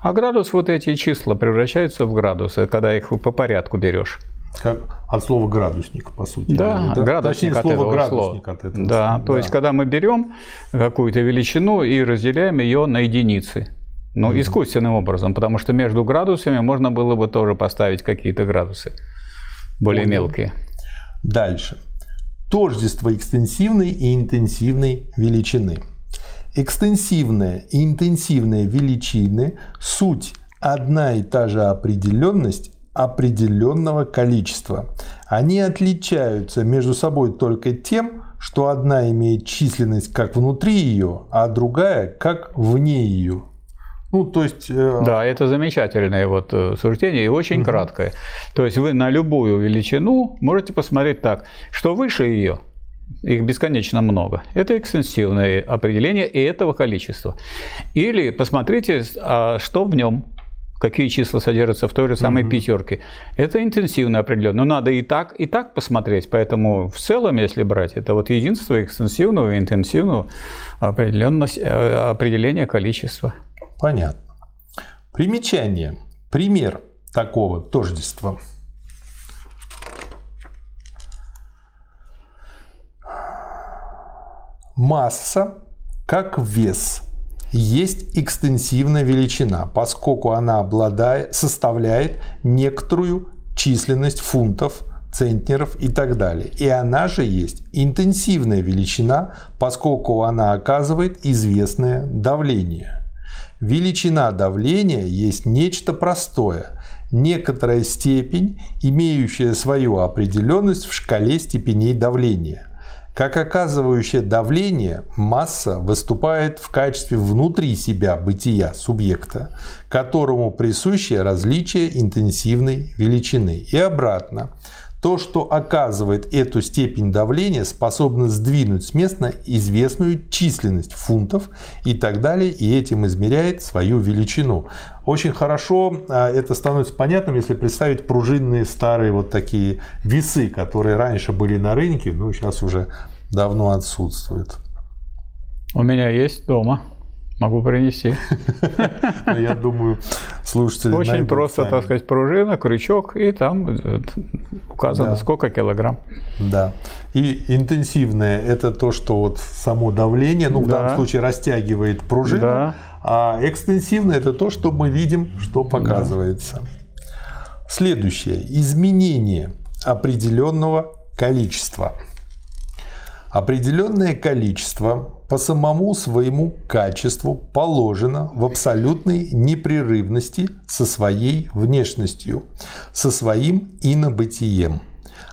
А градус, вот эти числа превращаются в градусы, когда их по порядку берешь. Как от слова градусник, по сути. Да, да? градусник Точнее, от слово градусник слова. от этого. Да, слова. то да. есть, когда мы берем какую-то величину и разделяем ее на единицы. Ну, mm искусственным образом, потому что между градусами можно было бы тоже поставить какие-то градусы более Понял. мелкие. Дальше. Тождество экстенсивной и интенсивной величины – Экстенсивная и интенсивная величины – суть одна и та же определенность определенного количества. Они отличаются между собой только тем, что одна имеет численность как внутри ее, а другая как вне ее. Ну, то есть... Э... Да, это замечательное вот э, суждение и очень угу. краткое. То есть вы на любую величину можете посмотреть так, что выше ее, их бесконечно много. Это экстенсивное определение и этого количества. Или посмотрите, а что в нем какие числа содержатся в той же самой угу. пятерке. Это интенсивно определенно. Но надо и так, и так посмотреть. Поэтому в целом, если брать, это вот единство экстенсивного и интенсивного определенность, э, определения количества. Понятно. Примечание. Пример такого тождества. Масса как вес есть экстенсивная величина, поскольку она обладает, составляет некоторую численность фунтов, центнеров и так далее. И она же есть интенсивная величина, поскольку она оказывает известное давление. Величина давления есть нечто простое, некоторая степень, имеющая свою определенность в шкале степеней давления – как оказывающее давление, масса выступает в качестве внутри себя бытия субъекта, которому присуще различие интенсивной величины. И обратно. То, что оказывает эту степень давления, способно сдвинуть с места известную численность фунтов и так далее, и этим измеряет свою величину. Очень хорошо а, это становится понятным, если представить пружинные старые вот такие весы, которые раньше были на рынке, но сейчас уже давно отсутствуют. У меня есть дома. Могу принести. Я думаю, слушатели Очень просто, так сказать, пружина, крючок, и там э, указано, сколько килограмм. Да. И интенсивное – это то, что вот само давление, ну, в данном случае растягивает пружину, а экстенсивное – это то, что мы видим, что показывается. Следующее. Изменение определенного количества. Определенное количество по самому своему качеству положено в абсолютной непрерывности со своей внешностью, со своим инобытием.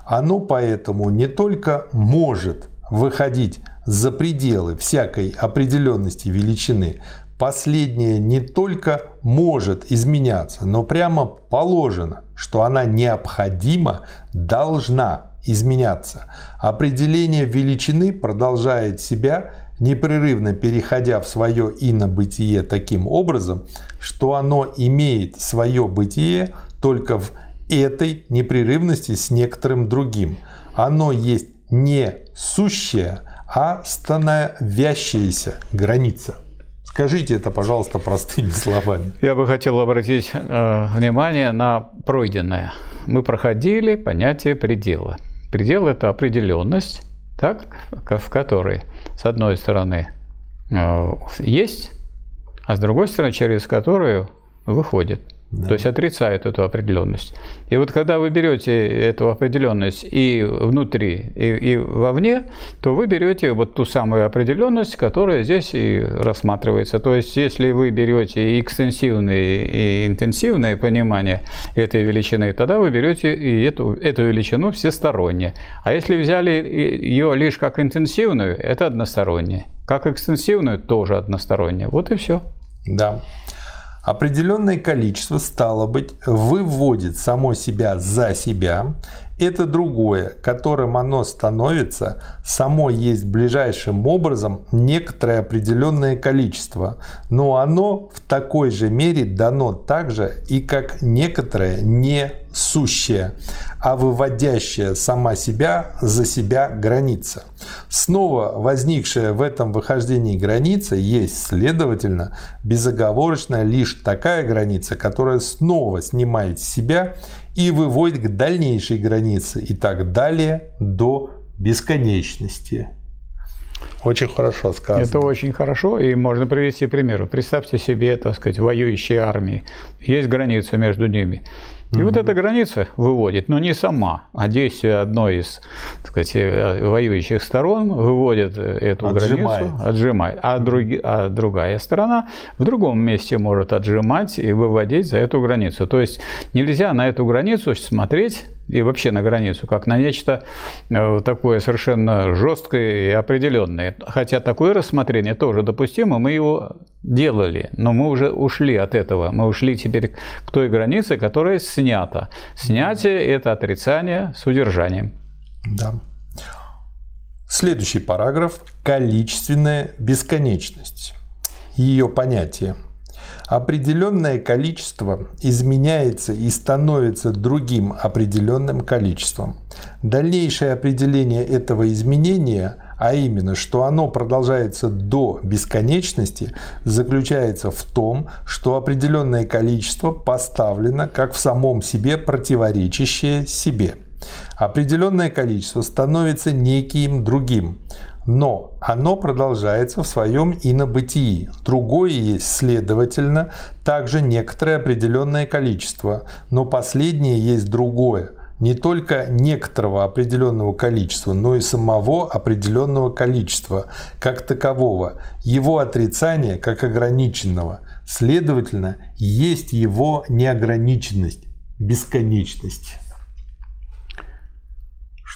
Оно поэтому не только может выходить за пределы всякой определенности величины, последняя не только может изменяться, но прямо положено, что она необходимо должна изменяться. Определение величины продолжает себя, непрерывно переходя в свое инобытие таким образом, что оно имеет свое бытие только в этой непрерывности с некоторым другим. Оно есть не сущая, а становящаяся граница. Скажите это, пожалуйста, простыми словами. Я бы хотел обратить э, внимание на пройденное. Мы проходили понятие предела. Предел – это определенность, так, в которой, с одной стороны, э, есть, а с другой стороны, через которую выходит. Да. То есть отрицает эту определенность. И вот когда вы берете эту определенность и внутри, и, и вовне, то вы берете вот ту самую определенность, которая здесь и рассматривается. То есть если вы берете экстенсивное и интенсивное понимание этой величины, тогда вы берете и эту, эту величину всесторонне. А если взяли ее лишь как интенсивную, это одностороннее. Как экстенсивную, тоже одностороннее. Вот и все. Да. Определенное количество, стало быть, выводит само себя за себя. Это другое, которым оно становится, само есть ближайшим образом некоторое определенное количество, но оно в такой же мере дано также и как некоторое не сущее, а выводящая сама себя за себя граница. Снова возникшая в этом выхождении граница есть, следовательно, безоговорочно лишь такая граница, которая снова снимает себя и выводит к дальнейшей границе и так далее до бесконечности. Очень хорошо сказано. Это очень хорошо, и можно привести пример. Представьте себе, так сказать, воюющие армии. Есть граница между ними. И вот эта граница выводит, но не сама, а действие одной из так сказать, э, воюющих сторон выводит эту отжимает. границу, отжимает. А, други, а другая сторона в другом месте может отжимать и выводить за эту границу. То есть нельзя на эту границу смотреть и вообще на границу, как на нечто э, такое совершенно жесткое и определенное. Хотя такое рассмотрение тоже допустимо, мы его делали, но мы уже ушли от этого. Мы ушли теперь к той границе, которая снята. Снятие – это отрицание с удержанием. Да. Следующий параграф – количественная бесконечность. Ее понятие – Определенное количество изменяется и становится другим определенным количеством. Дальнейшее определение этого изменения, а именно, что оно продолжается до бесконечности, заключается в том, что определенное количество поставлено как в самом себе противоречащее себе. Определенное количество становится неким другим, но оно продолжается в своем инобытии. Другое есть, следовательно, также некоторое определенное количество, но последнее есть другое, не только некоторого определенного количества, но и самого определенного количества, как такового, его отрицание как ограниченного. Следовательно, есть его неограниченность, бесконечность.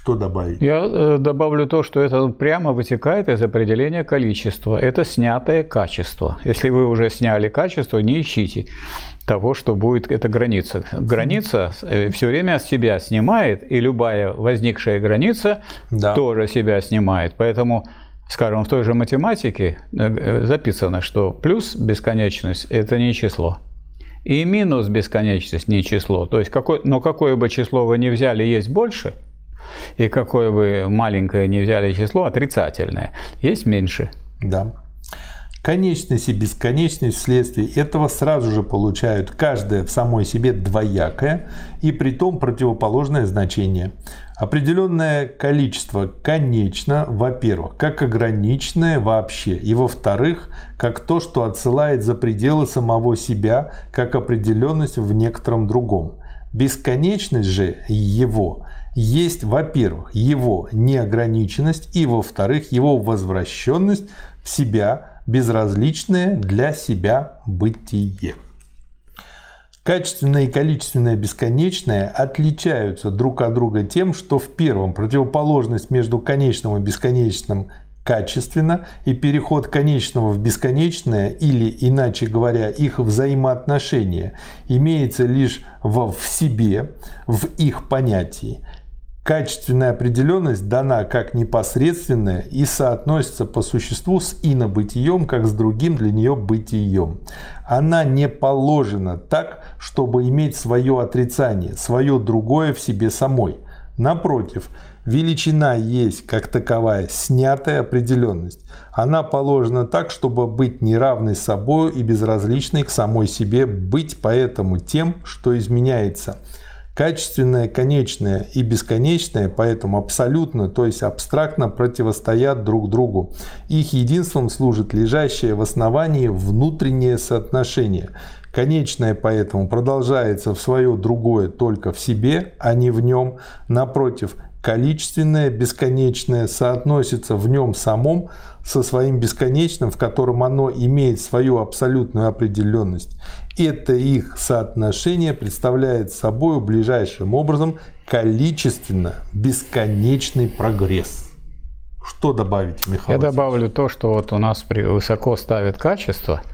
Что добавить? Я э, добавлю то, что это прямо вытекает из определения количества. Это снятое качество. Если вы уже сняли качество, не ищите того, что будет эта граница. Граница э, все время себя снимает, и любая возникшая граница да. тоже себя снимает. Поэтому, скажем, в той же математике э, записано, что плюс бесконечность – это не число. И минус бесконечность не число. То есть, какой, но какое бы число вы ни взяли, есть больше – и какое бы маленькое не взяли число, отрицательное, есть меньше. Да. Конечность и бесконечность вследствие этого сразу же получают каждое в самой себе двоякое и при том противоположное значение. Определенное количество конечно, во-первых, как ограниченное вообще, и во-вторых, как то, что отсылает за пределы самого себя, как определенность в некотором другом. Бесконечность же его есть, во-первых, его неограниченность и, во-вторых, его возвращенность в себя, безразличное для себя бытие. Качественное и количественное бесконечное отличаются друг от друга тем, что в первом противоположность между конечным и бесконечным качественно, и переход конечного в бесконечное, или, иначе говоря, их взаимоотношения, имеется лишь в, в себе, в их понятии. Качественная определенность дана как непосредственная и соотносится по существу с инобытием, как с другим для нее бытием. Она не положена так, чтобы иметь свое отрицание, свое другое в себе самой. Напротив, величина есть как таковая снятая определенность. Она положена так, чтобы быть неравной собой и безразличной к самой себе, быть поэтому тем, что изменяется – Качественное, конечное и бесконечное поэтому абсолютно, то есть абстрактно противостоят друг другу. Их единством служит лежащее в основании внутреннее соотношение. Конечное поэтому продолжается в свое другое только в себе, а не в нем. Напротив, количественное, бесконечное соотносится в нем самом со своим бесконечным, в котором оно имеет свою абсолютную определенность. Это их соотношение представляет собой ближайшим образом количественно бесконечный прогресс. Что добавить, Михаил? Я добавлю то, что вот у нас высоко ставят качество –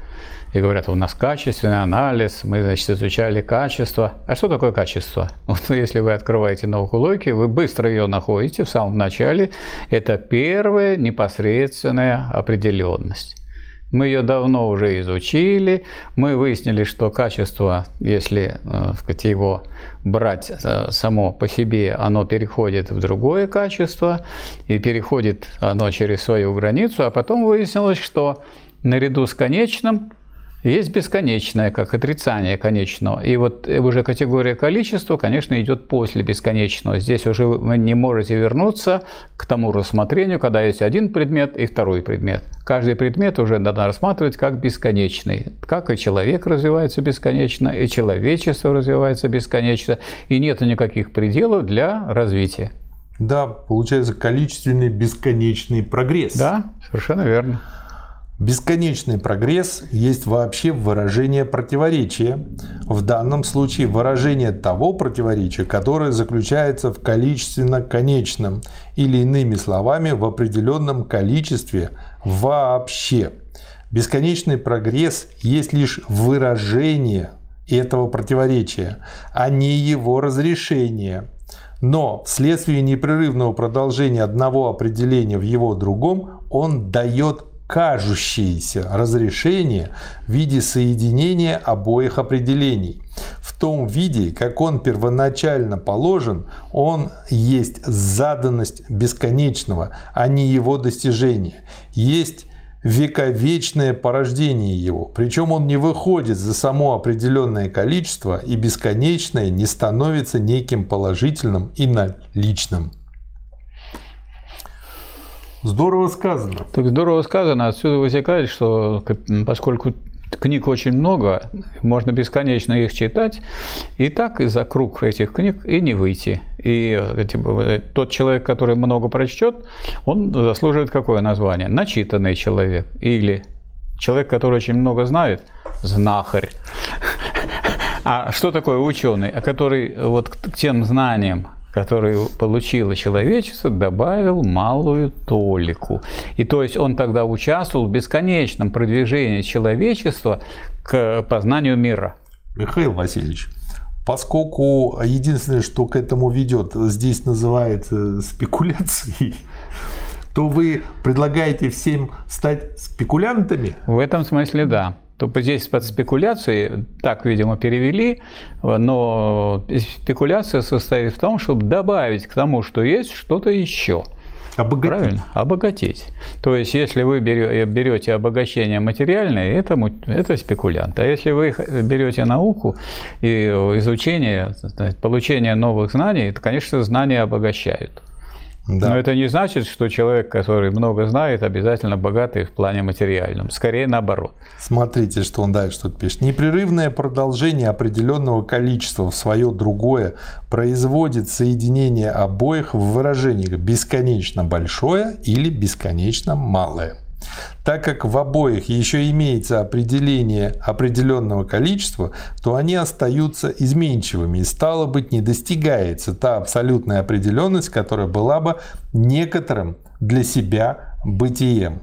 и говорят, у нас качественный анализ, мы, значит, изучали качество. А что такое качество? Вот если вы открываете науку логики, вы быстро ее находите в самом начале. Это первая непосредственная определенность. Мы ее давно уже изучили. Мы выяснили, что качество, если э, сказать, его брать э, само по себе, оно переходит в другое качество, и переходит оно через свою границу, а потом выяснилось, что наряду с конечным Есть бесконечное, как отрицание конечного. И вот уже категория количества, конечно, идет после бесконечного. Здесь уже вы не можете вернуться к тому рассмотрению, когда есть один предмет и второй предмет. Каждый предмет уже надо рассматривать как бесконечный. Как и человек развивается бесконечно, и человечество развивается бесконечно, и нет никаких пределов для развития. Да, получается количественный бесконечный прогресс. Да, совершенно верно. Бесконечный прогресс есть вообще выражение противоречия, в данном случае выражение того противоречия, которое заключается в количественно-конечном или иными словами в определенном количестве вообще. Бесконечный прогресс есть лишь выражение этого противоречия, а не его разрешение. Но вследствие непрерывного продолжения одного определения в его другом он дает кажущееся разрешение в виде соединения обоих определений. В том виде, как он первоначально положен, он есть заданность бесконечного, а не его достижение. Есть вековечное порождение его. Причем он не выходит за само определенное количество, и бесконечное не становится неким положительным и наличным. Здорово сказано. Так здорово сказано. Отсюда вытекает, что поскольку книг очень много, можно бесконечно их читать, и так из-за круг этих книг и не выйти. И тот человек, который много прочтет, он заслуживает какое название? Начитанный человек. Или человек, который очень много знает, знахарь. А что такое ученый? А который вот к тем знаниям, который получило человечество, добавил малую толику. И то есть он тогда участвовал в бесконечном продвижении человечества к познанию мира. Михаил Васильевич, поскольку единственное, что к этому ведет, здесь называется спекуляцией, то вы предлагаете всем стать спекулянтами? В этом смысле да то здесь под спекуляцией, так, видимо, перевели, но спекуляция состоит в том, чтобы добавить к тому, что есть, что-то еще. Обогатить. Правильно? Обогатить. То есть, если вы берете обогащение материальное, это, это спекулянт. А если вы берете науку и изучение, получение новых знаний, то, конечно, знания обогащают. Да. Но это не значит, что человек, который много знает, обязательно богатый в плане материальном. Скорее наоборот. Смотрите, что он дальше тут пишет. Непрерывное продолжение определенного количества в свое другое производит соединение обоих в выражениях бесконечно большое или бесконечно малое. Так как в обоих еще имеется определение определенного количества, то они остаются изменчивыми и стало быть не достигается та абсолютная определенность, которая была бы некоторым для себя бытием.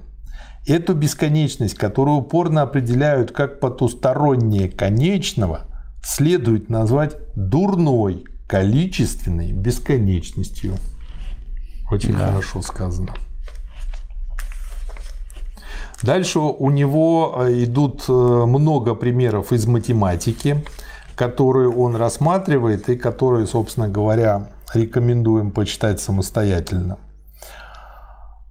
Эту бесконечность, которую упорно определяют как потустороннее конечного, следует назвать дурной количественной бесконечностью. Очень да. хорошо сказано. Дальше у него э, идут э, много примеров из математики, которые он рассматривает и которые, собственно говоря, рекомендуем почитать самостоятельно.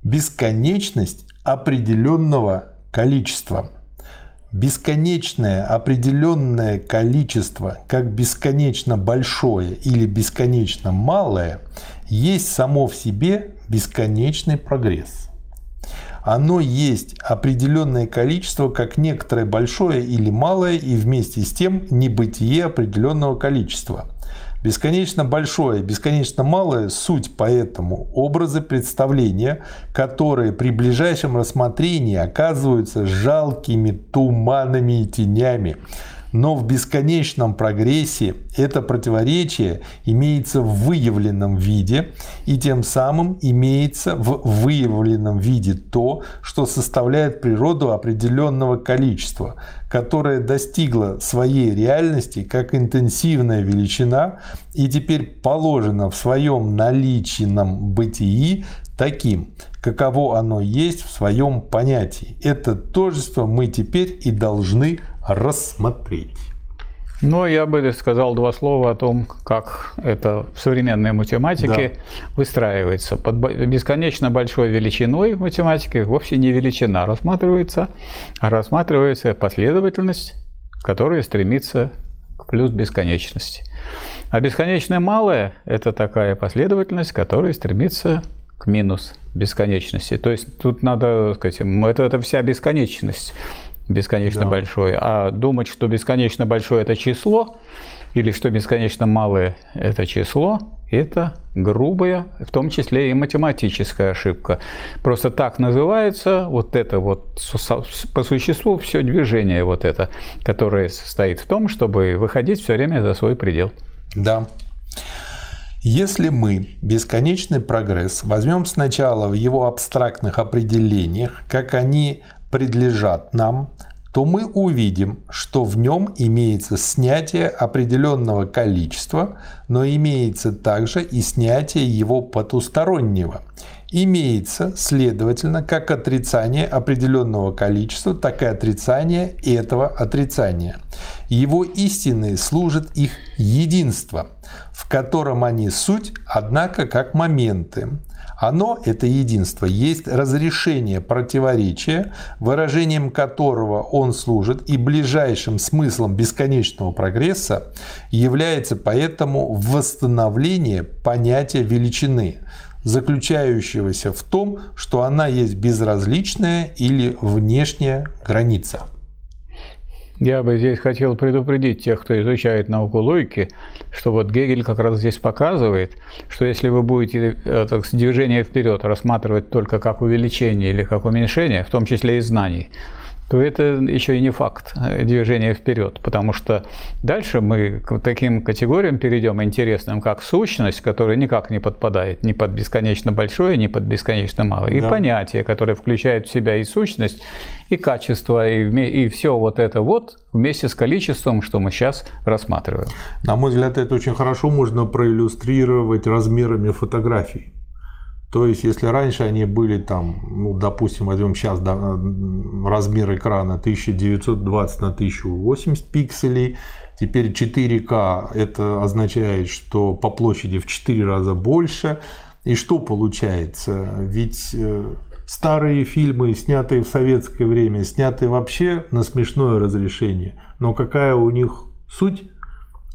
Бесконечность определенного количества. Бесконечное определенное количество, как бесконечно большое или бесконечно малое, есть само в себе бесконечный прогресс оно есть определенное количество, как некоторое большое или малое, и вместе с тем небытие определенного количества. Бесконечно большое, бесконечно малое – суть поэтому образы представления, которые при ближайшем рассмотрении оказываются жалкими туманами и тенями, но в бесконечном прогрессе это противоречие имеется в выявленном виде, и тем самым имеется в выявленном виде то, что составляет природу определенного количества, которое достигло своей реальности как интенсивная величина и теперь положено в своем наличном бытии таким, каково оно есть в своем понятии. Это тождество мы теперь и должны рассмотреть. Но я бы сказал два слова о том, как это в современной математике да. выстраивается. Под бесконечно большой величиной в математике вовсе не величина рассматривается, а рассматривается последовательность, которая стремится к плюс бесконечности. А бесконечное малое – это такая последовательность, которая стремится к минус бесконечности. То есть тут надо сказать, это, это вся бесконечность бесконечно да. большой, а думать, что бесконечно большое это число, или что бесконечно малое это число, это грубая, в том числе и математическая ошибка. Просто так называется вот это вот по существу все движение вот это, которое состоит в том, чтобы выходить все время за свой предел. Да. Если мы бесконечный прогресс возьмем сначала в его абстрактных определениях, как они предлежат нам, то мы увидим, что в нем имеется снятие определенного количества, но имеется также и снятие его потустороннего. Имеется, следовательно, как отрицание определенного количества, так и отрицание этого отрицания. Его истины служат их единство, в котором они суть, однако как моменты. Оно, это единство, есть разрешение противоречия, выражением которого он служит, и ближайшим смыслом бесконечного прогресса является поэтому восстановление понятия величины, заключающегося в том, что она есть безразличная или внешняя граница. Я бы здесь хотел предупредить тех, кто изучает науку логики, что вот Гегель как раз здесь показывает, что если вы будете э, так, движение вперед рассматривать только как увеличение или как уменьшение, в том числе и знаний, то это еще и не факт э, движения вперед, потому что дальше мы к таким категориям перейдем интересным, как сущность, которая никак не подпадает ни под бесконечно большое, ни под бесконечно малое, и понятие, которое включает в себя и сущность, и качество, и, и все вот это вот вместе с количеством, что мы сейчас рассматриваем. На мой взгляд, это очень хорошо можно проиллюстрировать размерами фотографий. То есть, если раньше они были там, ну, допустим, возьмем сейчас да, размер экрана 1920 на 1080 пикселей, теперь 4К, это означает, что по площади в 4 раза больше. И что получается? Ведь э, старые фильмы, снятые в советское время, снятые вообще на смешное разрешение. Но какая у них суть?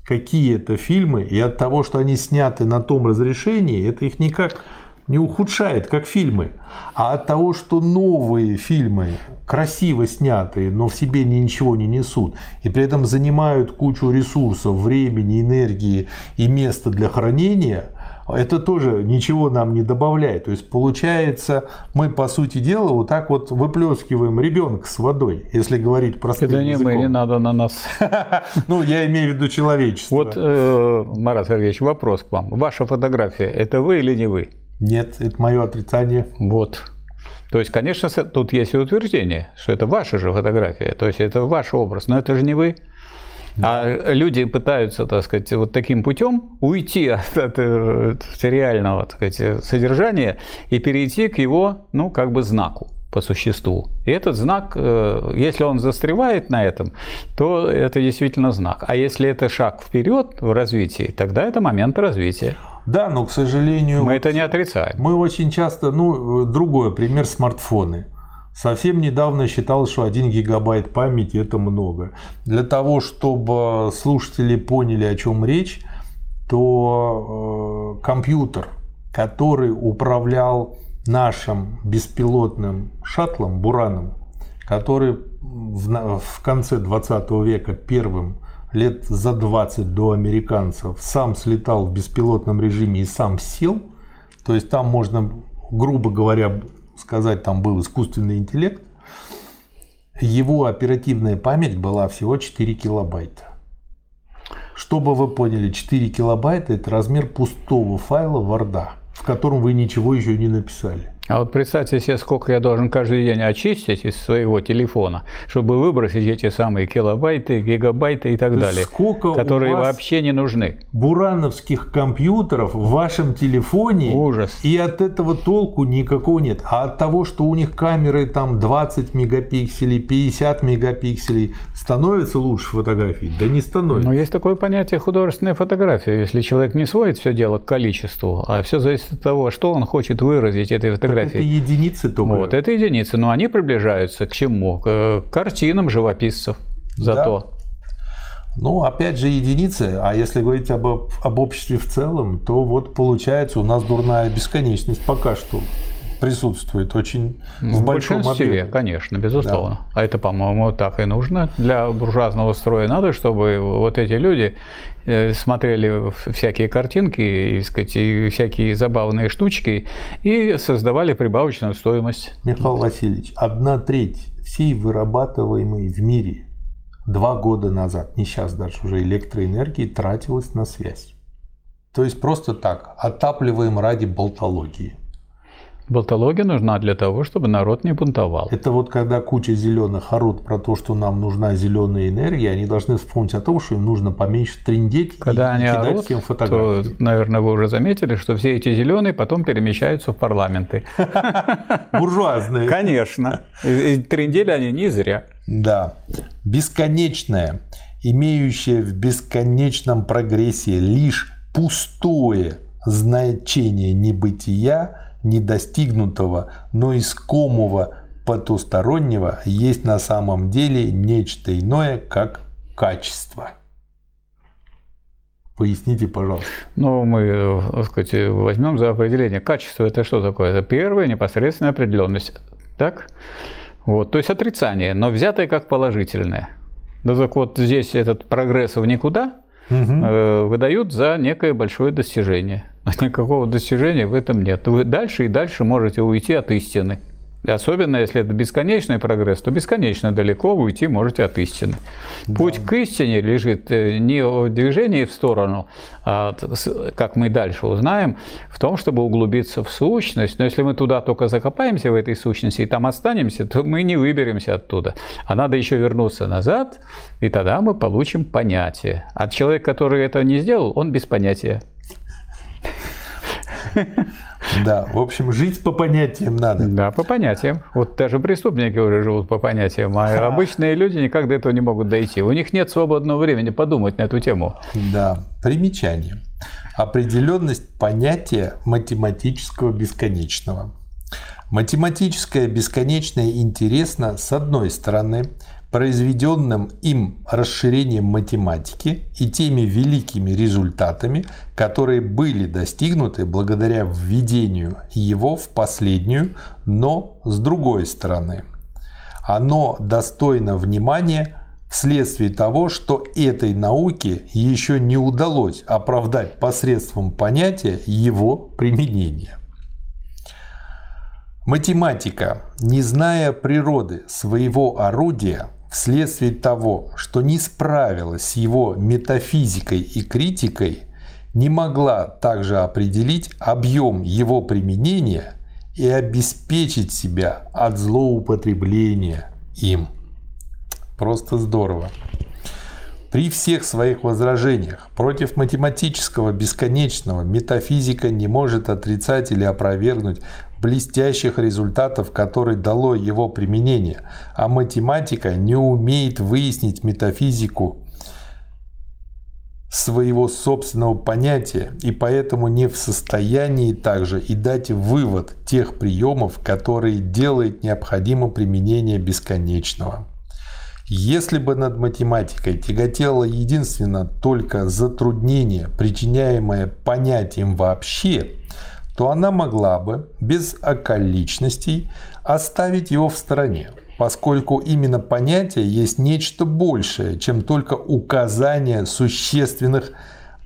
Какие это фильмы? И от того, что они сняты на том разрешении, это их никак не ухудшает, как фильмы, а от того, что новые фильмы красиво снятые, но в себе ничего не несут, и при этом занимают кучу ресурсов, времени, энергии и места для хранения, это тоже ничего нам не добавляет. То есть получается, мы по сути дела вот так вот выплескиваем ребенка с водой, если говорить простым Это не мы, не надо на нас. Ну, я имею в виду человечество. Вот, э, Марат Сергеевич, вопрос к вам. Ваша фотография – это вы или не вы? Нет, это мое отрицание. Вот. То есть, конечно, тут есть и утверждение, что это ваша же фотография, то есть это ваш образ, но это же не вы. А люди пытаются, так сказать, вот таким путем уйти от, от, от реального так сказать, содержания и перейти к его, ну, как бы знаку по существу. И этот знак, э, если он застревает на этом, то это действительно знак. А если это шаг вперед в развитии, тогда это момент развития. Да, но, к сожалению... Мы вот это не отрицаем. Мы очень часто... Ну, другой пример – смартфоны. Совсем недавно считал, что 1 гигабайт памяти – это много. Для того, чтобы слушатели поняли, о чем речь, то э, компьютер, который управлял нашим беспилотным шаттлом «Бураном», который в, в конце 20 века первым лет за 20 до американцев сам слетал в беспилотном режиме и сам сел, то есть там можно, грубо говоря, сказать, там был искусственный интеллект, его оперативная память была всего 4 килобайта. Чтобы вы поняли, 4 килобайта – это размер пустого файла Word, в котором вы ничего еще не написали. А вот представьте себе, сколько я должен каждый день очистить из своего телефона, чтобы выбросить эти самые килобайты, гигабайты и так То далее, сколько которые вообще не нужны. Бурановских компьютеров в вашем телефоне. Ужас. И от этого толку никакого нет. А от того, что у них камеры там 20 мегапикселей, 50 мегапикселей, становится лучше фотографий? Да не становится. Но есть такое понятие художественная фотография. Если человек не сводит все дело к количеству, а все зависит от того, что он хочет выразить этой фотографией фотографий. Это единицы только. Вот, это единицы, но они приближаются к чему? К картинам живописцев зато. Да. Ну, опять же, единицы, а если говорить об, об обществе в целом, то вот получается у нас дурная бесконечность пока что присутствует очень в, в большом объеме. конечно, безусловно. Да. А это, по-моему, так и нужно для буржуазного строя. Надо, чтобы вот эти люди э, смотрели всякие картинки, и, сказать, и всякие забавные штучки и создавали прибавочную стоимость. Михаил Васильевич, одна треть всей вырабатываемой в мире два года назад, не сейчас даже уже электроэнергии, тратилась на связь. То есть просто так, отапливаем ради болтологии. Болтология нужна для того, чтобы народ не бунтовал. Это вот когда куча зеленых орут про то, что нам нужна зеленая энергия, они должны вспомнить о том, что им нужно поменьше трендеть когда и они кидать орут, всем фотографии. То, наверное, вы уже заметили, что все эти зеленые потом перемещаются в парламенты. Буржуазные. Конечно. И трендели они не зря. Да. Бесконечное, имеющее в бесконечном прогрессе лишь пустое значение небытия – недостигнутого, но искомого потустороннего есть на самом деле нечто иное, как качество. Поясните, пожалуйста. Ну, мы, э, так сказать, возьмем за определение. Качество – это что такое? Это первая непосредственная определенность. Так? Вот, то есть отрицание, но взятое как положительное. Да так вот здесь этот прогресс в никуда угу. выдают за некое большое достижение. Никакого достижения в этом нет. Вы дальше и дальше можете уйти от истины. Особенно если это бесконечный прогресс, то бесконечно далеко вы уйти можете от истины. Да. Путь к истине лежит э, не в движении в сторону, а, как мы дальше узнаем, в том, чтобы углубиться в сущность. Но если мы туда только закопаемся в этой сущности и там останемся, то мы не выберемся оттуда. А надо еще вернуться назад, и тогда мы получим понятие. А человек, который это не сделал, он без понятия. Да, в общем, жить по понятиям надо. Да, по понятиям. Вот даже преступники уже живут по понятиям, а обычные люди никак до этого не могут дойти. У них нет свободного времени подумать на эту тему. Да, примечание. Определенность понятия математического бесконечного. Математическое бесконечное интересно, с одной стороны, произведенным им расширением математики и теми великими результатами, которые были достигнуты благодаря введению его в последнюю, но с другой стороны. Оно достойно внимания вследствие того, что этой науке еще не удалось оправдать посредством понятия его применения. Математика, не зная природы своего орудия, вследствие того, что не справилась с его метафизикой и критикой, не могла также определить объем его применения и обеспечить себя от злоупотребления им. Просто здорово. При всех своих возражениях против математического бесконечного метафизика не может отрицать или опровергнуть блестящих результатов, которые дало его применение, а математика не умеет выяснить метафизику своего собственного понятия и поэтому не в состоянии также и дать вывод тех приемов, которые делают необходимо применение бесконечного. Если бы над математикой тяготело единственно только затруднение, причиняемое понятием вообще, то она могла бы без околичностей оставить его в стороне, поскольку именно понятие есть нечто большее, чем только указание существенных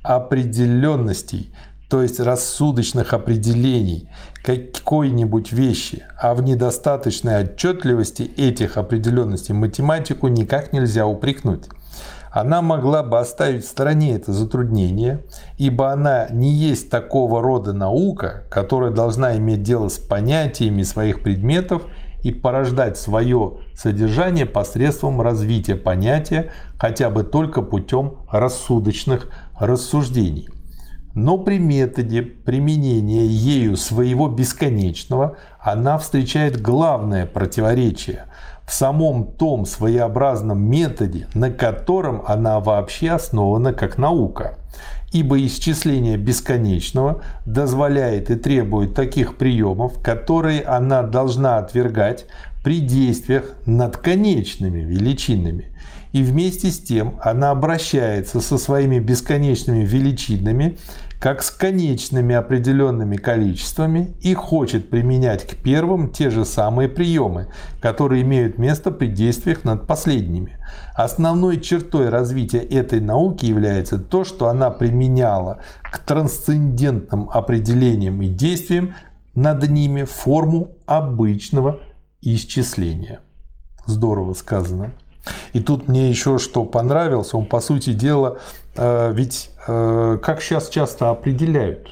определенностей, то есть рассудочных определений какой-нибудь вещи, а в недостаточной отчетливости этих определенностей математику никак нельзя упрекнуть. она могла бы оставить в стороне это затруднение, ибо она не есть такого рода наука, которая должна иметь дело с понятиями своих предметов и порождать свое содержание посредством развития понятия хотя бы только путем рассудочных рассуждений. Но при методе применения ею своего бесконечного она встречает главное противоречие в самом том своеобразном методе, на котором она вообще основана как наука. Ибо исчисление бесконечного дозволяет и требует таких приемов, которые она должна отвергать при действиях над конечными величинами. И вместе с тем она обращается со своими бесконечными величинами как с конечными определенными количествами и хочет применять к первым те же самые приемы, которые имеют место при действиях над последними. Основной чертой развития этой науки является то, что она применяла к трансцендентным определениям и действиям над ними форму обычного исчисления. Здорово сказано. И тут мне еще что понравилось, он по сути дела, э, ведь э, как сейчас часто определяют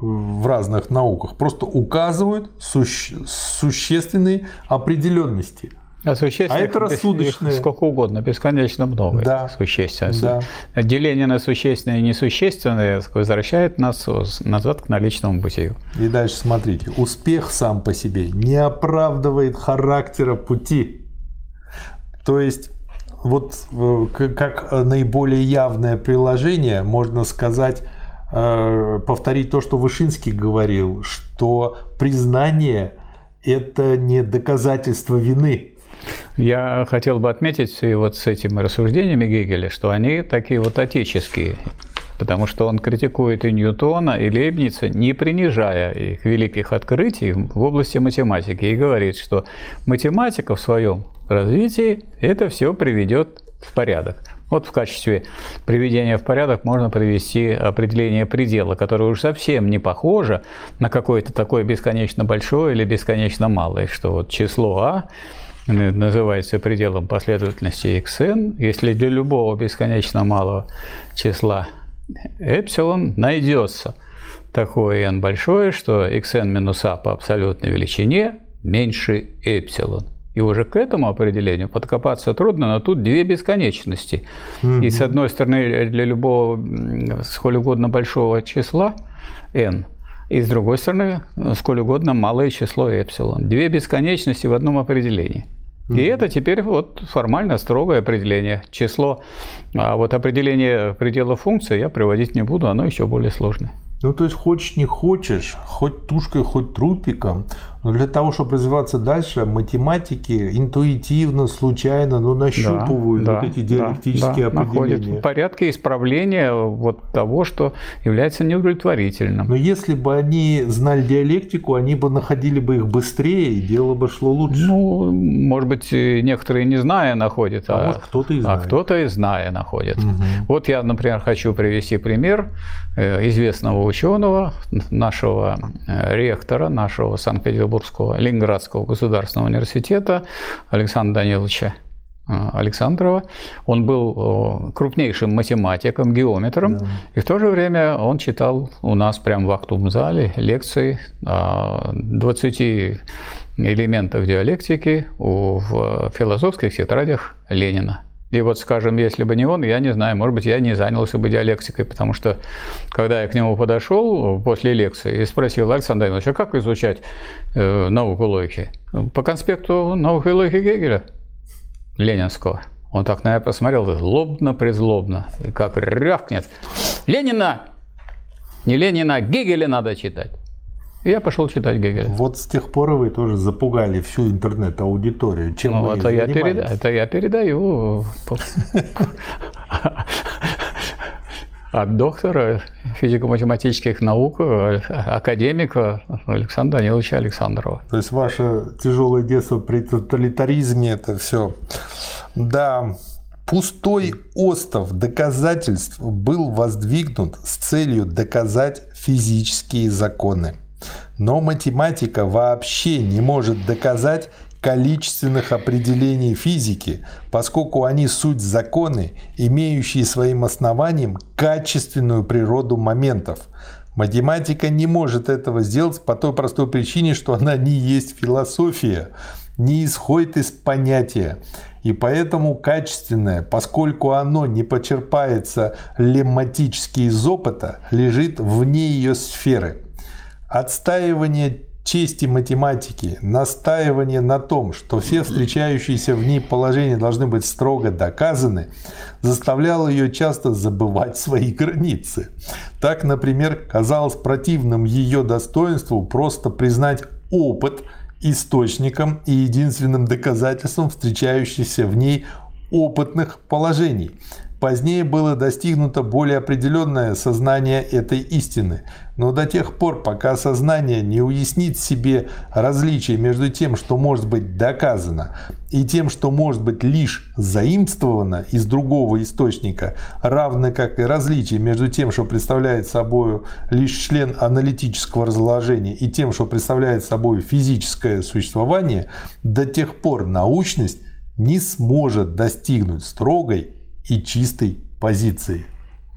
в разных науках, просто указывают суще, существенные определенности. А, а это рассудочные. Сколько угодно, бесконечно много. Да. Существенное. Да. Деление на существенное и несущественное возвращает нас назад к наличному бытию. И дальше смотрите. Успех сам по себе не оправдывает характера пути. То есть вот э, как наиболее явное приложение можно сказать, э, повторить то, что Вышинский говорил, что признание – это не доказательство вины. Я хотел бы отметить вот с этими рассуждениями Гегеля, что они такие вот отеческие, потому что он критикует и Ньютона, и Лейбница, не принижая их великих открытий в области математики, и говорит, что математика в своем развитии это все приведет в порядок. Вот в качестве приведения в порядок можно привести определение предела, которое уже совсем не похоже на какое-то такое бесконечно большое или бесконечно малое, что вот число А называется пределом последовательности xn, если для любого бесконечно малого числа эпсилон найдется такое n большое, что xn минус a по абсолютной величине меньше эпсилон. И уже к этому определению подкопаться трудно, но тут две бесконечности. Mm-hmm. И с одной стороны, для любого сколь угодно большого числа n, и с другой стороны, сколь угодно малое число эпсилон. Две бесконечности в одном определении. И это теперь вот формально строгое определение. Число, а вот определение предела функции я приводить не буду, оно еще более сложное. Ну, то есть, хочешь не хочешь, хоть тушкой, хоть трупиком, но для того, чтобы развиваться дальше, математики интуитивно, случайно, но нащупывают да, вот эти диалектические да, определения. Находят порядке исправления вот того, что является неудовлетворительным. Но если бы они знали диалектику, они бы находили бы их быстрее, и дело бы шло лучше. Ну, может быть, некоторые не зная находят, а, а может кто-то и а знает. А кто-то и зная находит. Угу. Вот я, например, хочу привести пример э, известного ученого, нашего э, ректора, нашего Санкт-Петербурга Петербургского, Ленинградского государственного университета Александра Даниловича э, Александрова. Он был крупнейшим математиком, геометром, да. и в то же время он читал у нас прямо в актовом зале лекции о 20 элементах диалектики в философских тетрадях Ленина. И вот, скажем, если бы не он, я не знаю, может быть, я не занялся бы диалектикой, потому что, когда я к нему подошел после лекции и спросил, Александр Иванович, а как изучать э, науку логики? По конспекту науки логики Гегеля, ленинского. Он так на меня посмотрел, злобно-призлобно, и как рявкнет. Ленина! Не Ленина, а Гегеля надо читать. И я пошел читать Гегеля. Вот с тех пор вы тоже запугали всю интернет-аудиторию. Чем ну, это я, переда... это я передаю от доктора физико-математических наук, академика Александра Даниловича Александрова. То есть ваше тяжелое детство при тоталитаризме это все. Да, пустой остов доказательств был воздвигнут с целью доказать физические законы. Но математика вообще не может доказать количественных определений физики, поскольку они суть законы, имеющие своим основанием качественную природу моментов. Математика не может этого сделать по той простой причине, что она не есть философия, не исходит из понятия. И поэтому качественное, поскольку оно не почерпается лемматически из опыта, лежит вне ее сферы. Отстаивание чести математики, настаивание на том, что все встречающиеся в ней положения должны быть строго доказаны, заставляло ее часто забывать свои границы. Так, например, казалось противным ее достоинству просто признать опыт источником и единственным доказательством встречающихся в ней опытных положений. Позднее было достигнуто более определенное сознание этой истины. Но до тех пор, пока сознание не уяснит себе различие между тем, что может быть доказано, и тем, что может быть лишь заимствовано из другого источника, равно как и различие между тем, что представляет собой лишь член аналитического разложения, и тем, что представляет собой физическое существование, до тех пор научность не сможет достигнуть строгой и чистой позиции.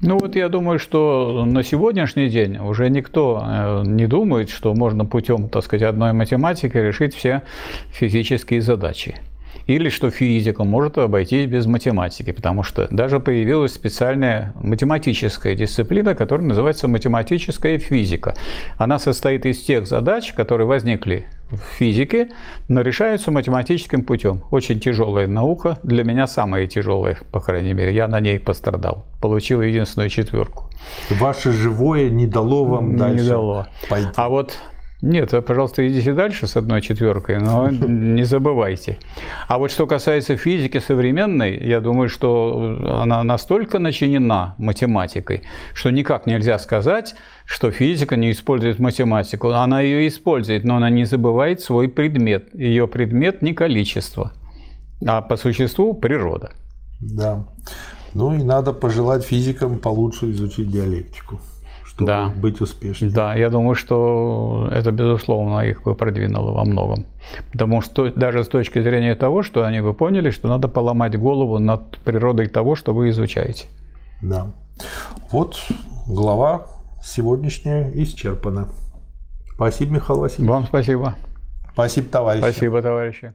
Ну вот я думаю, что на сегодняшний день уже никто э, не думает, что можно путем, так сказать, одной математики решить все физические задачи или что физика может обойтись без математики, потому что даже появилась специальная математическая дисциплина, которая называется математическая физика. Она состоит из тех задач, которые возникли в физике, но решаются математическим путем. Очень тяжелая наука, для меня самая тяжелая, по крайней мере. Я на ней пострадал, получил единственную четверку. Ваше живое не дало вам дальше не дало. пойти. А вот нет, пожалуйста, идите дальше с одной четверкой, но не забывайте. А вот что касается физики современной, я думаю, что она настолько начинена математикой, что никак нельзя сказать, что физика не использует математику. Она ее использует, но она не забывает свой предмет. Ее предмет не количество, а по существу природа. Да. Ну и надо пожелать физикам получше изучить диалектику чтобы да. быть успешным. Да, я думаю, что это, безусловно, их бы продвинуло во многом. Потому что даже с точки зрения того, что они бы поняли, что надо поломать голову над природой того, что вы изучаете. Да. Вот глава сегодняшняя исчерпана. Спасибо, Михаил Васильевич. Вам спасибо. Спасибо, товарищи. Спасибо, товарищи.